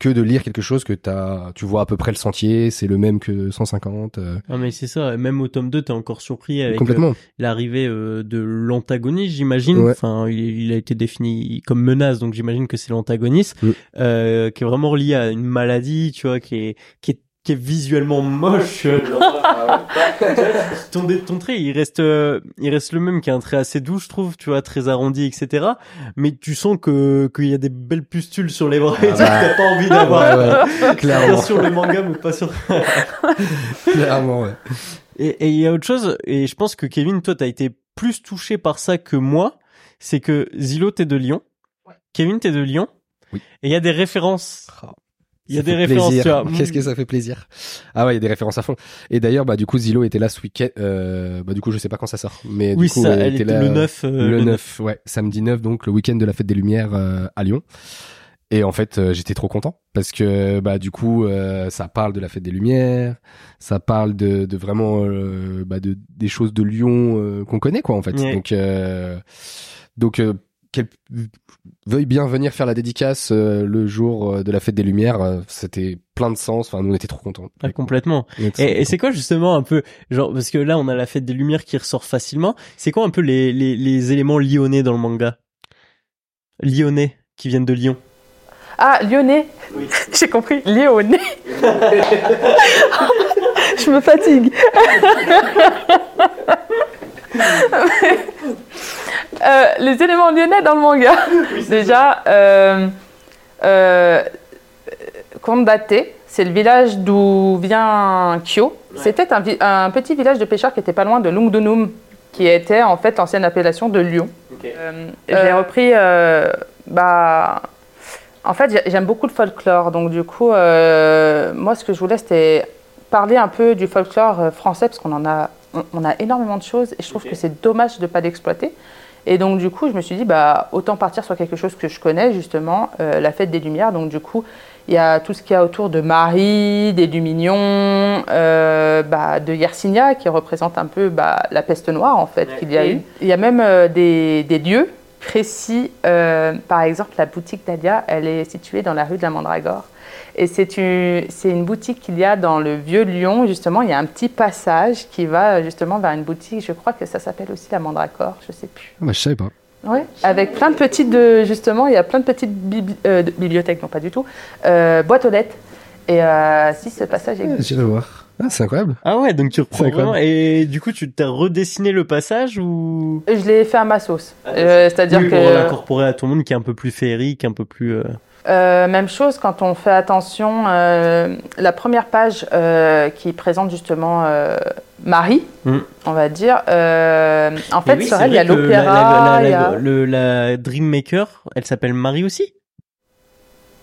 que de lire quelque chose que as, tu vois à peu près le sentier, c'est le même que 150. Euh. Ah mais c'est ça, même au tome 2, t'es encore surpris avec euh, l'arrivée euh, de l'antagoniste, j'imagine. Enfin, il, a été défini comme menace, donc j'imagine que c'est l'antagoniste, mm. qui est vraiment lié à une maladie, tu vois, qui est, qui est qui est visuellement moche. ton, ton trait, il reste, euh, il reste le même, qui a un trait assez doux, je trouve, tu vois, très arrondi, etc. Mais tu sens que qu'il y a des belles pustules sur les bras et ah bah. pas envie d'avoir. Clairement. Bien sûr le manga, mais pas sur. Clairement, ouais. Et il y a autre chose, et je pense que Kevin, toi, t'as été plus touché par ça que moi. C'est que Zilo, t'es de Lyon. Kevin, t'es de Lyon. Oui. Et il y a des références. Il y a des références, tu vois. Qu'est-ce que ça fait plaisir? Ah ouais, il y a des références à fond. Et d'ailleurs, bah du coup, Zilo était là ce week-end. Euh, bah du coup, je sais pas quand ça sort, mais oui, du coup, ça, elle était, là le 9. Euh, le 9, ouais, samedi 9, donc le week-end de la fête des Lumières euh, à Lyon. Et en fait, euh, j'étais trop content parce que bah du coup, ça parle de la fête des Lumières, ça parle de, de vraiment bah, de des choses de Lyon qu'on connaît quoi en fait. Donc donc qu'elle veuille bien venir faire la dédicace euh, le jour euh, de la fête des Lumières, euh, c'était plein de sens. Enfin, nous on était trop contents. Ah, complètement. Et, c'est quoi justement un peu genre parce que là on a la fête des Lumières qui ressort facilement. C'est quoi un peu les, les, les éléments lyonnais dans le manga? Lyonnais qui viennent de Lyon. Ah, lyonnais? Oui. J'ai compris. Lyonnais. Je me fatigue. Euh, les éléments lyonnais dans le manga. Déjà, euh, euh, Kondate, c'est le village d'où vient Kyo. C'était un, petit village de pêcheurs qui était pas loin de Lungdunum, qui était en fait l'ancienne appellation de Lyon. Euh, j'ai repris. bah, en fait, j'aime beaucoup le folklore, donc du coup, moi, ce que je voulais, c'était parler un peu du folklore français, parce qu'on en a, on, a énormément de choses, et je trouve que c'est dommage de ne pas l'exploiter. Et donc, du coup, je me suis dit, bah, autant partir sur quelque chose que je connais, justement, euh, la fête des Lumières. Donc, du coup, il y a tout ce qu'il y a autour de Marie, des Luminions, euh, bah, de Yersinia, qui représente un peu bah, la peste noire, en fait, qu'il y a eu. Il y a même euh, des, des, lieux précis. par exemple, la boutique d'Alia, elle est située dans la rue de la Mandragore. Et c'est une, une, boutique qu'il y a dans le vieux Lyon, justement. Il y a un petit passage qui va justement vers une boutique, je crois que ça s'appelle aussi la Mandracore, je ne sais plus. Ah bah, je sais pas. Oui, avec plein de petites, de, justement, il y a plein de petites euh, bibliothèques, non pas du tout, euh, boîtes aux lettres. Et euh, si ce passage existe. J'irai voir. Ah, c'est incroyable. Ah ouais, donc tu reprends vraiment. Et du coup, tu t'as redessiné le passage ou? Je l'ai fait à ma sauce. Ah, euh, c'est-à-dire que. Pour l'incorporer à ton monde qui est un peu plus féerique, un peu plus. Euh... Même chose quand on fait attention, euh, la première page euh, qui présente justement euh, Marie, mm. on va dire. en fait, sur elle, il y a l'opéra. La, la, la, Dream Maker, elle s'appelle Marie aussi?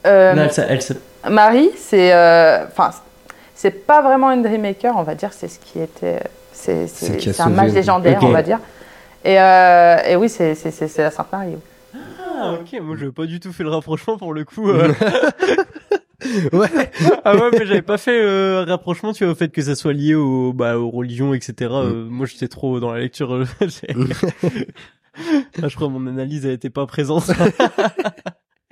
Elle, elle, Marie, c'est. Enfin, c'est pas vraiment une Dream Maker, on va dire, c'est ce qui était. C'est un match légendaire, on va dire. Et, et oui, c'est la Sainte Marie. Ah ok, moi je pas du tout fait le rapprochement pour le coup. Euh. ouais. Ah ouais, mais j'avais pas fait euh, rapprochement, tu vois, au fait que ça soit lié au, bah, aux religions, etc. Mm. Euh, moi j'étais trop dans la lecture. Euh, ah, je crois mon analyse elle était pas présente.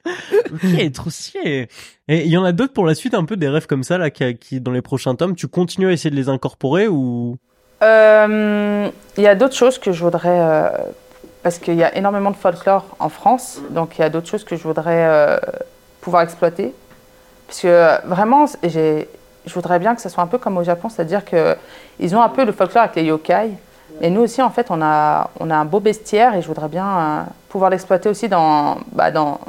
ok, trop stylé. Et il y en a d'autres pour la suite, un peu des rêves comme ça là, qui, qui dans les prochains tomes. Tu continues à essayer de les incorporer ou? Il y a d'autres choses que je voudrais parce qu'il y a énormément de folklore en France, donc il y a d'autres choses que je voudrais euh, pouvoir exploiter. Parce que euh, vraiment, je voudrais bien que ce soit un peu comme au Japon, c'est-à-dire qu'ils ont un peu le folklore avec les yokai, et nous aussi, en fait, on a, on a un beau bestiaire et je voudrais bien euh, pouvoir l'exploiter aussi dans, bah, dans,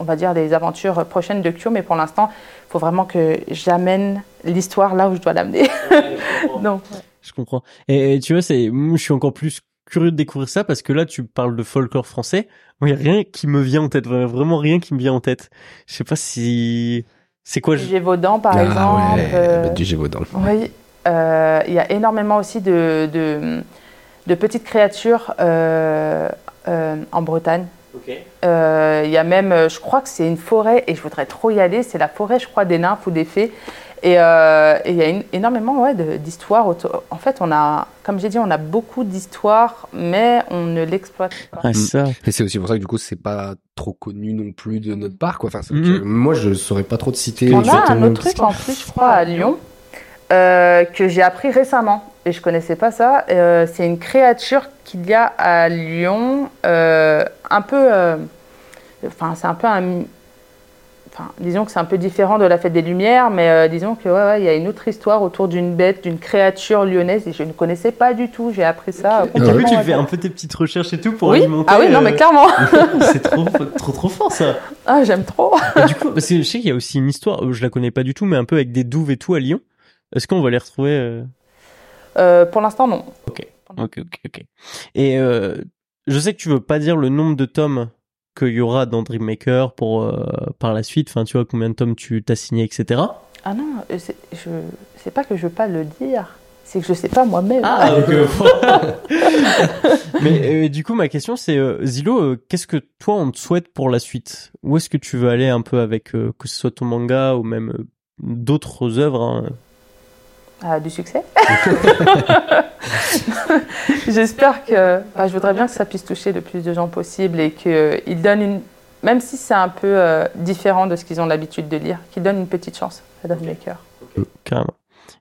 on va dire, les aventures prochaines de Kyo, mais pour l'instant, il faut vraiment que j'amène l'histoire là où je dois l'amener. Donc, Je comprends. Et, tu vois, c'est, je suis encore plus curieux de découvrir ça parce que là, tu parles de folklore français. il n'y a rien qui me vient en tête, vraiment rien qui me vient en tête. Je sais pas si c'est quoi. Du Gévaudan, par ah, exemple. Ouais, euh... du Gévaudan. Oui, euh, il y a énormément aussi de, de, de petites créatures euh, euh en Bretagne. Euh, il y a même, je crois que c'est une forêt, et je voudrais trop y aller, c'est la forêt, je crois, des nymphes ou des fées. Euh, et il y a énormément ouais, d'histoires. En fait, on a, comme j'ai dit, on a beaucoup d'histoires, mais on ne l'exploite pas. ça. Et c'est aussi pour ça que du coup, c'est pas trop connu non plus de notre part. Quoi. Enfin, mm-hmm. Moi, je saurais pas trop de citer. On a un autre truc en plus, je crois, à Lyon, euh, que j'ai appris récemment. Et je connaissais pas ça. Euh, c'est une créature qu'il y a à Lyon, un peu. Enfin, c'est un peu un Enfin, disons que c'est un peu différent de la fête des Lumières, mais euh, disons que ouais, il y a une autre histoire autour d'une bête, d'une créature lyonnaise, et je ne connaissais pas du tout. J'ai appris ça. Okay. Du coup, tu fais un peu tes petites recherches et tout pour oui alimenter. Ah oui, non, mais euh, clairement. c'est trop, trop, trop fort ça. Ah, j'aime trop. et du coup, parce que je sais qu'il y a aussi une histoire, je la connais pas du tout, mais un peu avec des douves et tout à Lyon. Est-ce qu'on va les retrouver euh... pour l'instant, non. Ok, ok, ok, ok. Et je sais que tu veux pas dire le nombre de tomes qu'il y aura dans Dreammaker pour euh, par la suite Enfin, tu vois combien de tomes tu t'as signé, etc. Ah non, euh, je c'est pas que je veux pas le dire, c'est que je sais pas moi-même. Ah, Mais euh, du coup, ma question c'est Zilo, qu'est-ce que toi on te souhaite pour la suite? Où est-ce que tu veux aller un peu avec que ce soit ton manga ou même d'autres œuvres hein? Du succès. J'espère que. Bah, je voudrais bien que ça puisse toucher le plus de gens possible et qu'ils donnent une. Même si c'est un peu euh, différent de ce qu'ils ont l'habitude de lire, qu'ils donnent une petite chance à Dove Maker. Carrément.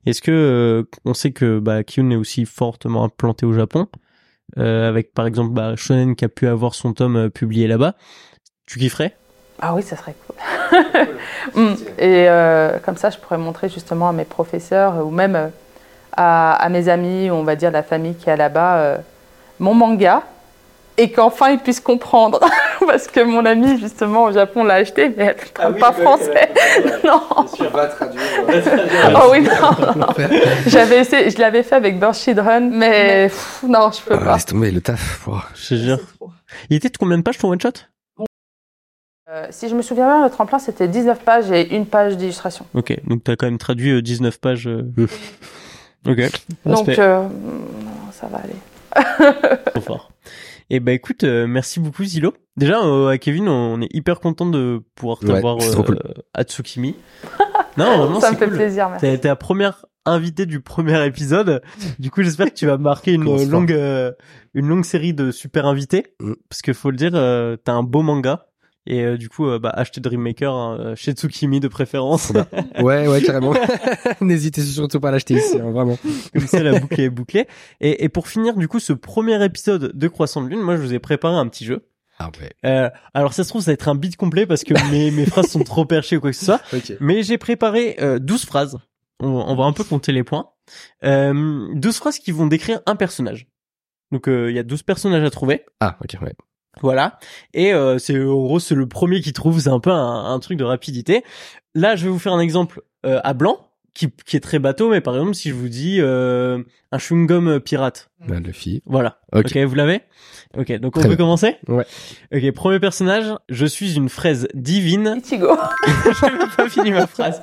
Est-ce que euh, on sait que bah, Kyun est aussi fortement implanté au Japon, euh, avec par exemple bah, Shonen qui a pu avoir son tome publié là-bas. Tu kifferais? Ah oui, ça serait cool. Mm. Et euh, comme ça, je pourrais montrer justement à mes professeurs ou même euh, à, mes amis, on va dire la famille qui est là-bas, euh, mon manga et qu'enfin ils puissent comprendre. Parce que mon ami, justement, au Japon, l'a acheté, mais elle ne parle ah pas français. non. Va traduire. oh oui, non. J'avais essayé, je l'avais fait avec Bird Children, mais non, je peux ah, pas. Laisse tomber le taf. je te jure. Il était de combien de pages ton one-shot? Euh, si je me souviens bien, le tremplin c'était 19 pages et une page d'illustration. Ok, donc tu as quand même traduit 19 euh, pages. Euh. ok. Donc ça va aller. Trop fort. Et eh ben écoute, merci beaucoup Zilo. Déjà à Kevin, on est hyper content de pouvoir t'avoir ouais, à Tsukimi. non, vraiment ça me fait plaisir. Merci. T'es la première invitée du premier épisode. Du coup, j'espère que tu vas marquer une longue une longue série de super invités mm. parce que faut le dire, t'as un beau manga et euh, du coup euh, bah acheter Dreammaker hein, euh, chez Tsukimi de préférence ouais ouais carrément n'hésitez surtout pas à l'acheter ici hein, vraiment comme ça la boucle est bouclée et, et pour finir du coup ce premier épisode de Croissant de Lune moi je vous ai préparé un petit jeu ah ouais. Euh, alors ça se trouve ça va être un beat complet parce que mes, mes phrases sont trop perchées ou quoi que ce soit. Mais j'ai préparé euh, 12 phrases on, va un peu compter les points. Euh, 12 phrases qui vont décrire un personnage. Donc il y a 12 personnages à trouver. Ah, ok, ouais. Voilà. Et euh, c'est en c'est le premier qui trouve, un peu un, truc de rapidité. Là, je vais vous faire un exemple euh, à blanc qui, qui est très bateau, mais par exemple si je vous dis euh, un chewing gum pirate. Bah, le fille. Voilà. Ok, vous l'avez? Ok, donc on peut commencer? Ouais. Ok, premier personnage. Je suis une fraise divine. Ichigo. J'ai même pas fini ma phrase.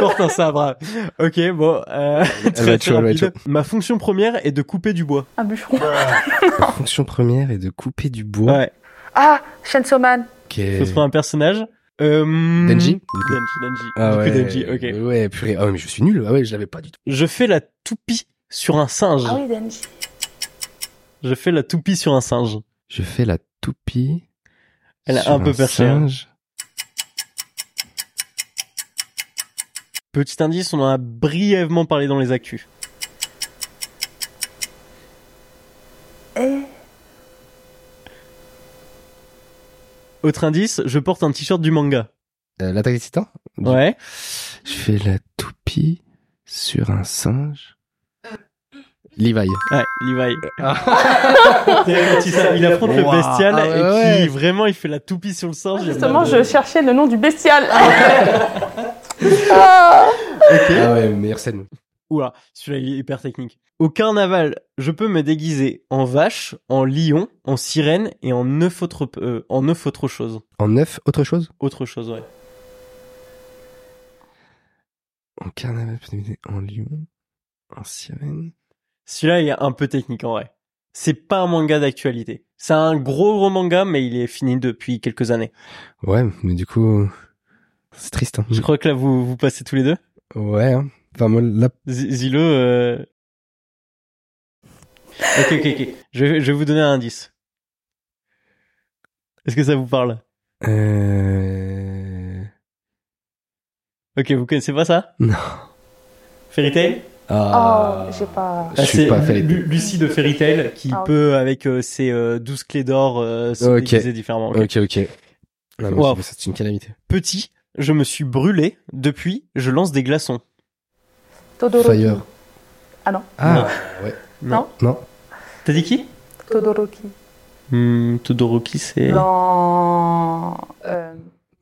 Porte un sabre. Ok, bon. Euh, très, très rapide. Ma fonction première est de couper du bois. Un bûcheron. Ma fonction première est de couper du bois. Ouais. Ah, Chainsaw Man. Okay. Ce sera un personnage. Euh, Denji Denji, Denji. Ah du ouais, coup, Denji, ok. Ouais, purée. Ah ouais, mais je suis nul. Ah ouais, je l'avais pas du tout. Je fais la toupie sur un singe. Ah oui, Denji. Je fais la toupie sur un singe. Je fais la toupie. Elle a un peu perché. Hein. Singe. Petit indice, on en a brièvement parlé dans les actus. Et... Autre indice, je porte un t-shirt du manga. Euh, L'attaque des titans Ouais. Je fais la toupie sur un singe. Levi. Ouais, Levi. il, affronte le bestial ah et qui vraiment il fait la toupie sur le singe. Justement, je cherchais le nom du bestial. ah, ah ouais, meilleure scène. Oula, celui-là il est hyper technique. Au carnaval, je peux me déguiser en vache, en lion, en sirène et en neuf autres, euh, en neuf autres choses. En neuf autres choses? Autre chose, ouais. En carnaval, je peux me déguiser en lion, en sirène. Celui-là, il est un peu technique en vrai. C'est pas un manga d'actualité. C'est un gros gros manga, mais il est fini depuis quelques années. Ouais, mais du coup, c'est triste. Hein. Je crois que là, vous vous passez tous les deux? Ouais. Hein. Enfin, moi, là... Zilo. Euh... Ok, ok, ok. Je vais, je vais vous donner un indice. Est-ce que ça vous parle? Euh. Ok, vous connaissez pas ça? Non. Fairy Tail? Ah. Oh, j'ai pas. Ah, c'est Lucie de Fairy Tail qui ah, peut, avec euh, ses euh, 12 clés d'or, euh, se okay. différemment. Ok, ok. wow. C'est une calamité. Petit, je me suis brûlé. Depuis, je lance des glaçons. Todoroki. Fire. Ah non. Ah, ouais. Non. Non. T'as dit qui Todoroki. Hmm, Todoroki, c'est. Dans. Euh...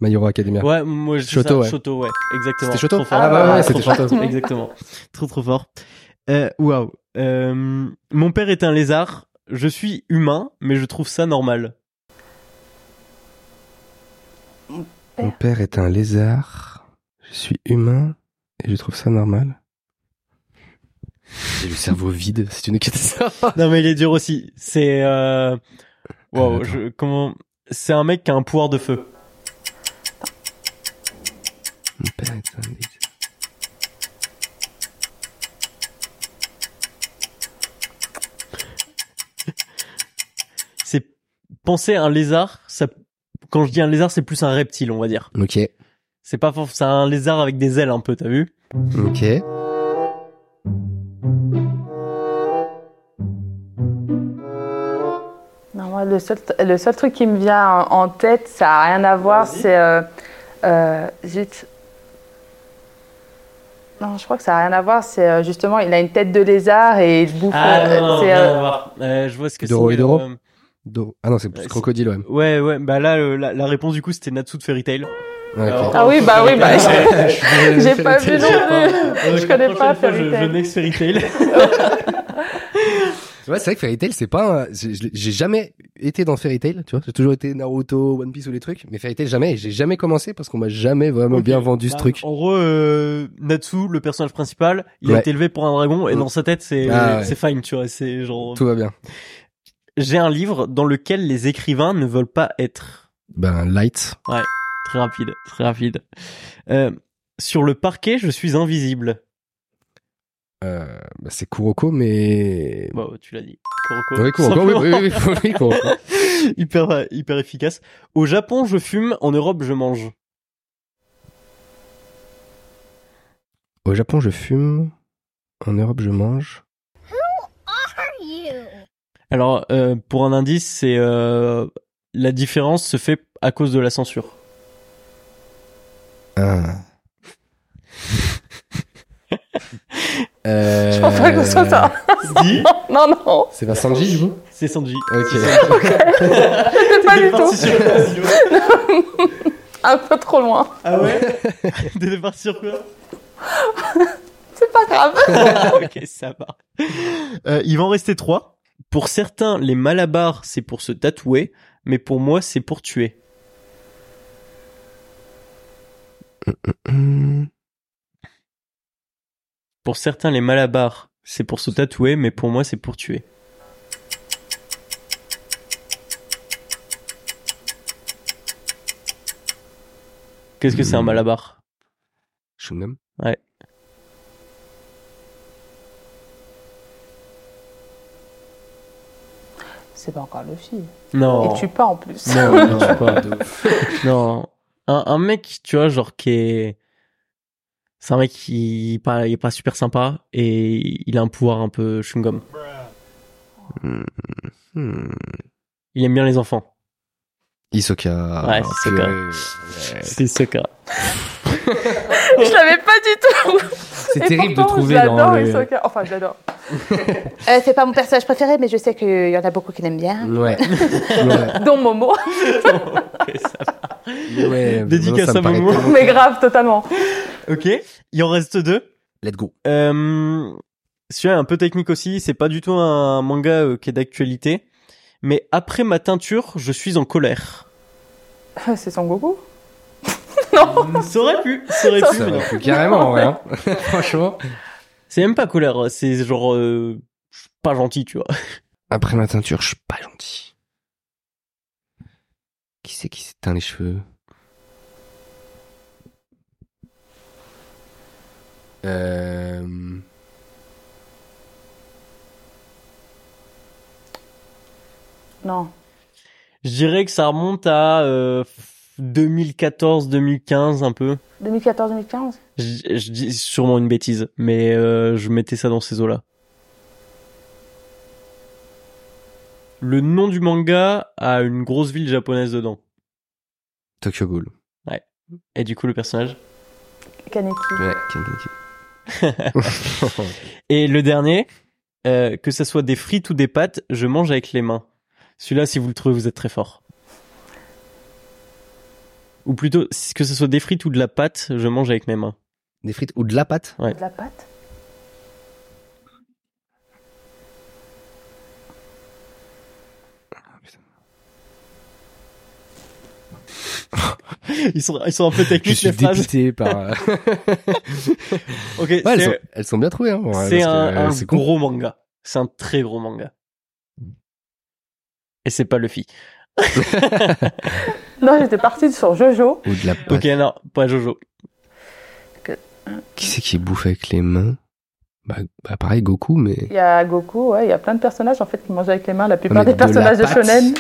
My Hero Academia. Ouais, moi je Shoto, ça, ouais. Shoto, ouais, exactement. C'était Shoto. fort. Ah bah ouais, c'était Shoto. exactement. Trop trop fort. Euh, waouh. Euh, mon père est un lézard. Je suis humain, mais je trouve ça normal. Mon père est un lézard. Je suis humain et je trouve ça normal. J'ai le cerveau vide, c'est une catastrophe. non mais il est dur aussi. C'est euh... wow, je... comment C'est un mec qui a un pouvoir de feu. C'est penser à un lézard, ça quand je dis un lézard, c'est plus un reptile, on va dire. Ok. C'est pas c'est un lézard avec des ailes un peu, t'as vu? Ok. Moi, le seul, le seul truc qui me vient en tête, ça a rien à voir, c'est euh, euh, zut. Non, je crois que ça n'a rien à voir. C'est euh, justement, il a une tête de lézard et il bouffe. Ah non, non, rien à voir. je vois ce que c'est. Doro et Doro. Ah non, c'est plus crocodile, ouais. Ouais, ouais. Bah là, la, la, réponse du coup, c'était Natsu de Fairy Tail. ah oui, bah oui, bah j'ai pas vu non plus. Je connais pas Fairy Tail. Je next Fairy Tail. Ouais, c'est vrai que Fairy Tail, c'est pas. J'ai jamais été dans Fairy Tail, tu vois. J'ai toujours été Naruto, One Piece ou les trucs, mais Fairy Tail jamais. J'ai jamais commencé parce qu'on m'a jamais vraiment bien vendu ce bah, truc. En gros, euh, Natsu, le personnage principal, il a été élevé pour un dragon et dans sa tête, c'est ah, c'est fine, tu vois. C'est genre. Tout va bien j'ai un livre dans lequel les écrivains ne veulent pas être. Ben, light. Ouais, très rapide, très rapide. Euh, sur le parquet, je suis invisible. Euh, bah c'est Kuroko, mais... Bon, tu l'as dit. Kuroko. Oui, Kuroko, oui, oui, oui, oui, Kuroko. hyper, hyper efficace. Au Japon, je fume. En Europe, je mange. Au Japon, je fume. En Europe, je mange. Alors, euh, pour un indice, c'est euh, la différence se fait à cause de la censure. Ah. Euh... Je pense pas que ce soit ça. Dis Non, non. C'est pas Sanji, du coup C'est Sanji. Ok. C'était pas du tout. Un peu trop loin. Ah ouais T'étais parti sur quoi C'est pas grave. ok, ça va. Euh, il va en rester trois. Pour certains, les malabars, c'est pour se tatouer, mais pour moi, c'est pour tuer. Pour certains, les malabars, c'est pour se tatouer, mais pour moi, c'est pour tuer. Qu'est-ce que c'est un malabar? Shungam Ouais. C'est pas encore le fille. Non. Et tu pas en plus. Non, non, pas. non. Un, un mec, tu vois, genre qui est c'est un mec qui est pas, il est pas super sympa et il a un pouvoir un peu chewing-gum. Hmm. Il aime bien les enfants. Isoka. Ouais, c'est Isoka. C'est Isoka. je l'avais pas du tout. C'est terrible de trouver dans le... Isoka. Enfin, j'adore. euh, c'est pas mon personnage préféré, mais je sais qu'il y en a beaucoup qui l'aiment bien. Ouais. ouais. Dont Momo. Ouais, Dédicace à Momo. Mais grave, totalement. Ok, il en reste deux. Let's go. Euh, celui-là est un peu technique aussi, c'est pas du tout un manga euh, qui est d'actualité. Mais après ma teinture, je suis en colère. C'est Son Goku Non Ça aurait pu, ça aurait ça pu. Pu carrément, ouais. Hein. Franchement. C'est même pas colère, c'est genre euh, pas gentil, tu vois. Après ma teinture, je suis pas gentil. Qui c'est qui s'est teint les cheveux? Euh... Non. Je dirais que ça remonte à euh, 2014-2015 un peu. 2014-2015 je, je, dis sûrement une bêtise, mais euh, je mettais ça dans ces eaux-là. Le nom du manga a une grosse ville japonaise dedans. Tokyo Ghoul. Ouais. Et du coup, le personnage Kaneki. Ouais, Kaneki. Et le dernier, euh, que ça soit des frites ou des pâtes, je mange avec les mains. Celui-là, si vous le trouvez, vous êtes très fort. Ou plutôt, que ce soit des frites ou de la pâte, je mange avec mes mains. Des frites ou de la pâte? Ouais. De la pâte? Ils sont ils sont un peu techniques Je suis les phrases. dépité par. ok, ouais, elles, sont, elles, sont, bien trouvées. Hein, ouais, c'est un, un gros con. manga. C'est un très gros manga. Et c'est pas Luffy. non, j'étais partie sur Jojo. Ou de la pâte. Ok, non, pas Jojo. Que... Qui c'est qui bouffe avec les mains? Bah, bah, pareil, Goku, mais. Il y a Goku, ouais, il y a plein de personnages en fait qui mangent avec les mains. La plupart des personnages de, de Shonen.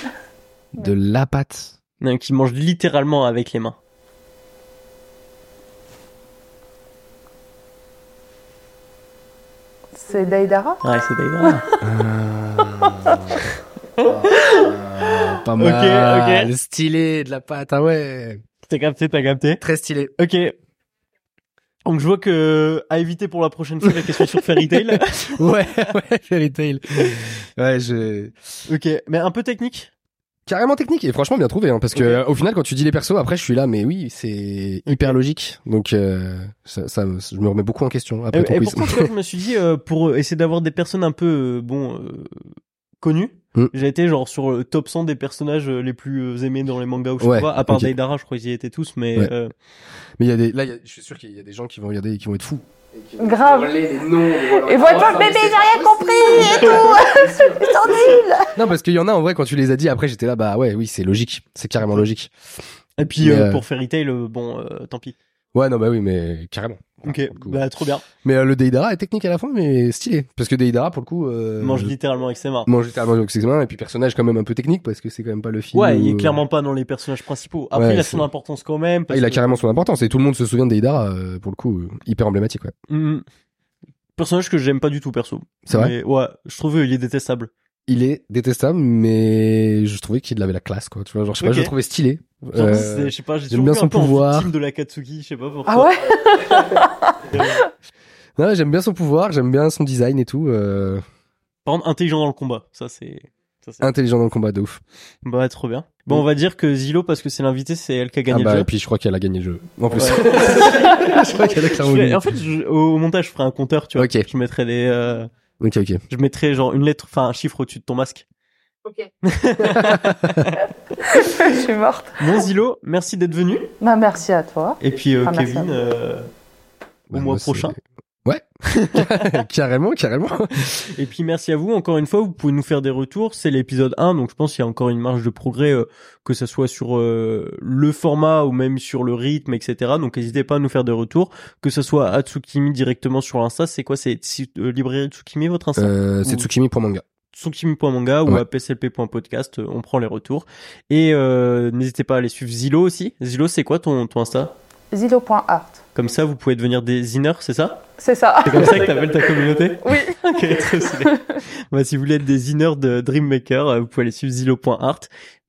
De la pâte. Qui mange littéralement avec les mains. C'est Daidara Ouais, c'est Daidara. ah, pas mal. Ok, ok. Stylé, de la pâte, ah ouais. T'as capté, t'as capté. Très stylé. Ok. Donc je vois que à éviter pour la prochaine fois la question sur Fairy Tail. ouais, ouais, Fairy Tail. Ouais, je. Ok, mais un peu technique? Carrément technique et franchement bien trouvé hein, parce que okay. au final quand tu dis les persos après je suis là mais oui c'est hyper logique donc euh, ça, ça, je me remets beaucoup en question après et, ton et quiz. pourquoi je me suis dit euh, pour essayer d'avoir des personnes un peu euh, bon euh, connues mm. j'ai été genre sur le top 100 des personnages les plus aimés dans les mangas ou je sais ouais, pas à part okay. Deidara je crois qu'ils y étaient tous mais ouais. euh, mais il y a des là y a, je suis sûr qu'il y a des gens qui vont regarder et qui vont être fous Grave. Les noms, et être oh, bébé, j'ai rien compris et tout. Ils sont nuls. Non, parce qu'il y en a en vrai quand tu les as dit après j'étais là bah ouais oui c'est logique, c'est carrément logique. Et puis mais, euh, pour Fairy Tail bon euh, tant pis. Ouais non bah oui mais carrément. Ok, bah trop bien. Mais euh, le Deidara est technique à la fin, mais stylé. Parce que Deidara, pour le coup... Euh, mange littéralement avec ses mains. Mange littéralement avec ses mains, et puis personnage quand même un peu technique, parce que c'est quand même pas le film. Ouais, il est clairement pas dans les personnages principaux. Après, Ouais, il a son importance quand même. Ah, il a que- carrément son importance, et tout le monde se souvient de Deidara, euh, pour le coup, euh, hyper emblématique, ouais. Mhm. Personnage que j'aime pas du tout, perso. C'est vrai ouais, je trouve il est détestable. Il est détestable, mais je trouvais qu'il avait la classe, quoi. Tu vois, genre, je sais pas, Ok. je le trouvais stylé. Genre, Euh, c'est- je sais pas, j'ai j'aime toujours bien son un peu pouvoir. en victime de la Katsuki, je sais pas pourquoi. Ah ouais Non, j'aime bien son pouvoir, j'aime bien son design et tout. Euh... Par contre, intelligent dans le combat, ça c'est. Intelligent dans le combat, de ouf. Bah, trop bien. Bon, on va dire que Zilo, parce que c'est l'invité, c'est elle qui a gagné ah bah, le jeu. Et puis je crois qu'elle a gagné le jeu. En plus. je crois qu'elle a clairement gagné. En fait, au montage, je ferai un compteur, tu vois. Ok. Je mettrai les. Euh... Ok, ok. Je mettrai genre une lettre, enfin un chiffre au-dessus de ton masque. Ok. je suis morte. Bon Zilo, merci d'être venu. Bah merci à toi. Et puis euh, Kevin, euh, au bah, mois prochain. Ouais, carrément, carrément. Et puis merci à vous encore une fois. Vous pouvez nous faire des retours. C'est l'épisode 1, donc je pense qu'il y a encore une marge de progrès, euh, que ce soit sur euh, le format ou même sur le rythme, etc. Donc n'hésitez pas à nous faire des retours, que ce soit à Tsukimi directement sur l'Insta. C'est quoi? C'est euh, librairie Tsukimi votre Insta? Euh, C'est Tsukimi.manga tsukimi.manga ou à pslp.podcast, on prend les retours. Et n'hésitez pas à aller suivre Zilo aussi. Zilo, c'est quoi ton, ton Insta? Zilo.art. Comme ça, vous pouvez devenir des ziners, c'est ça C'est ça. C'est comme ça que t'appelles ta communauté Oui. ok, très stylé. bah, si vous voulez être des ziners de Dreammaker, euh, vous pouvez aller suivre zilo.art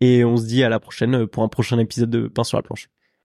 et on se dit à la prochaine pour un prochain épisode de Pain sur la planche.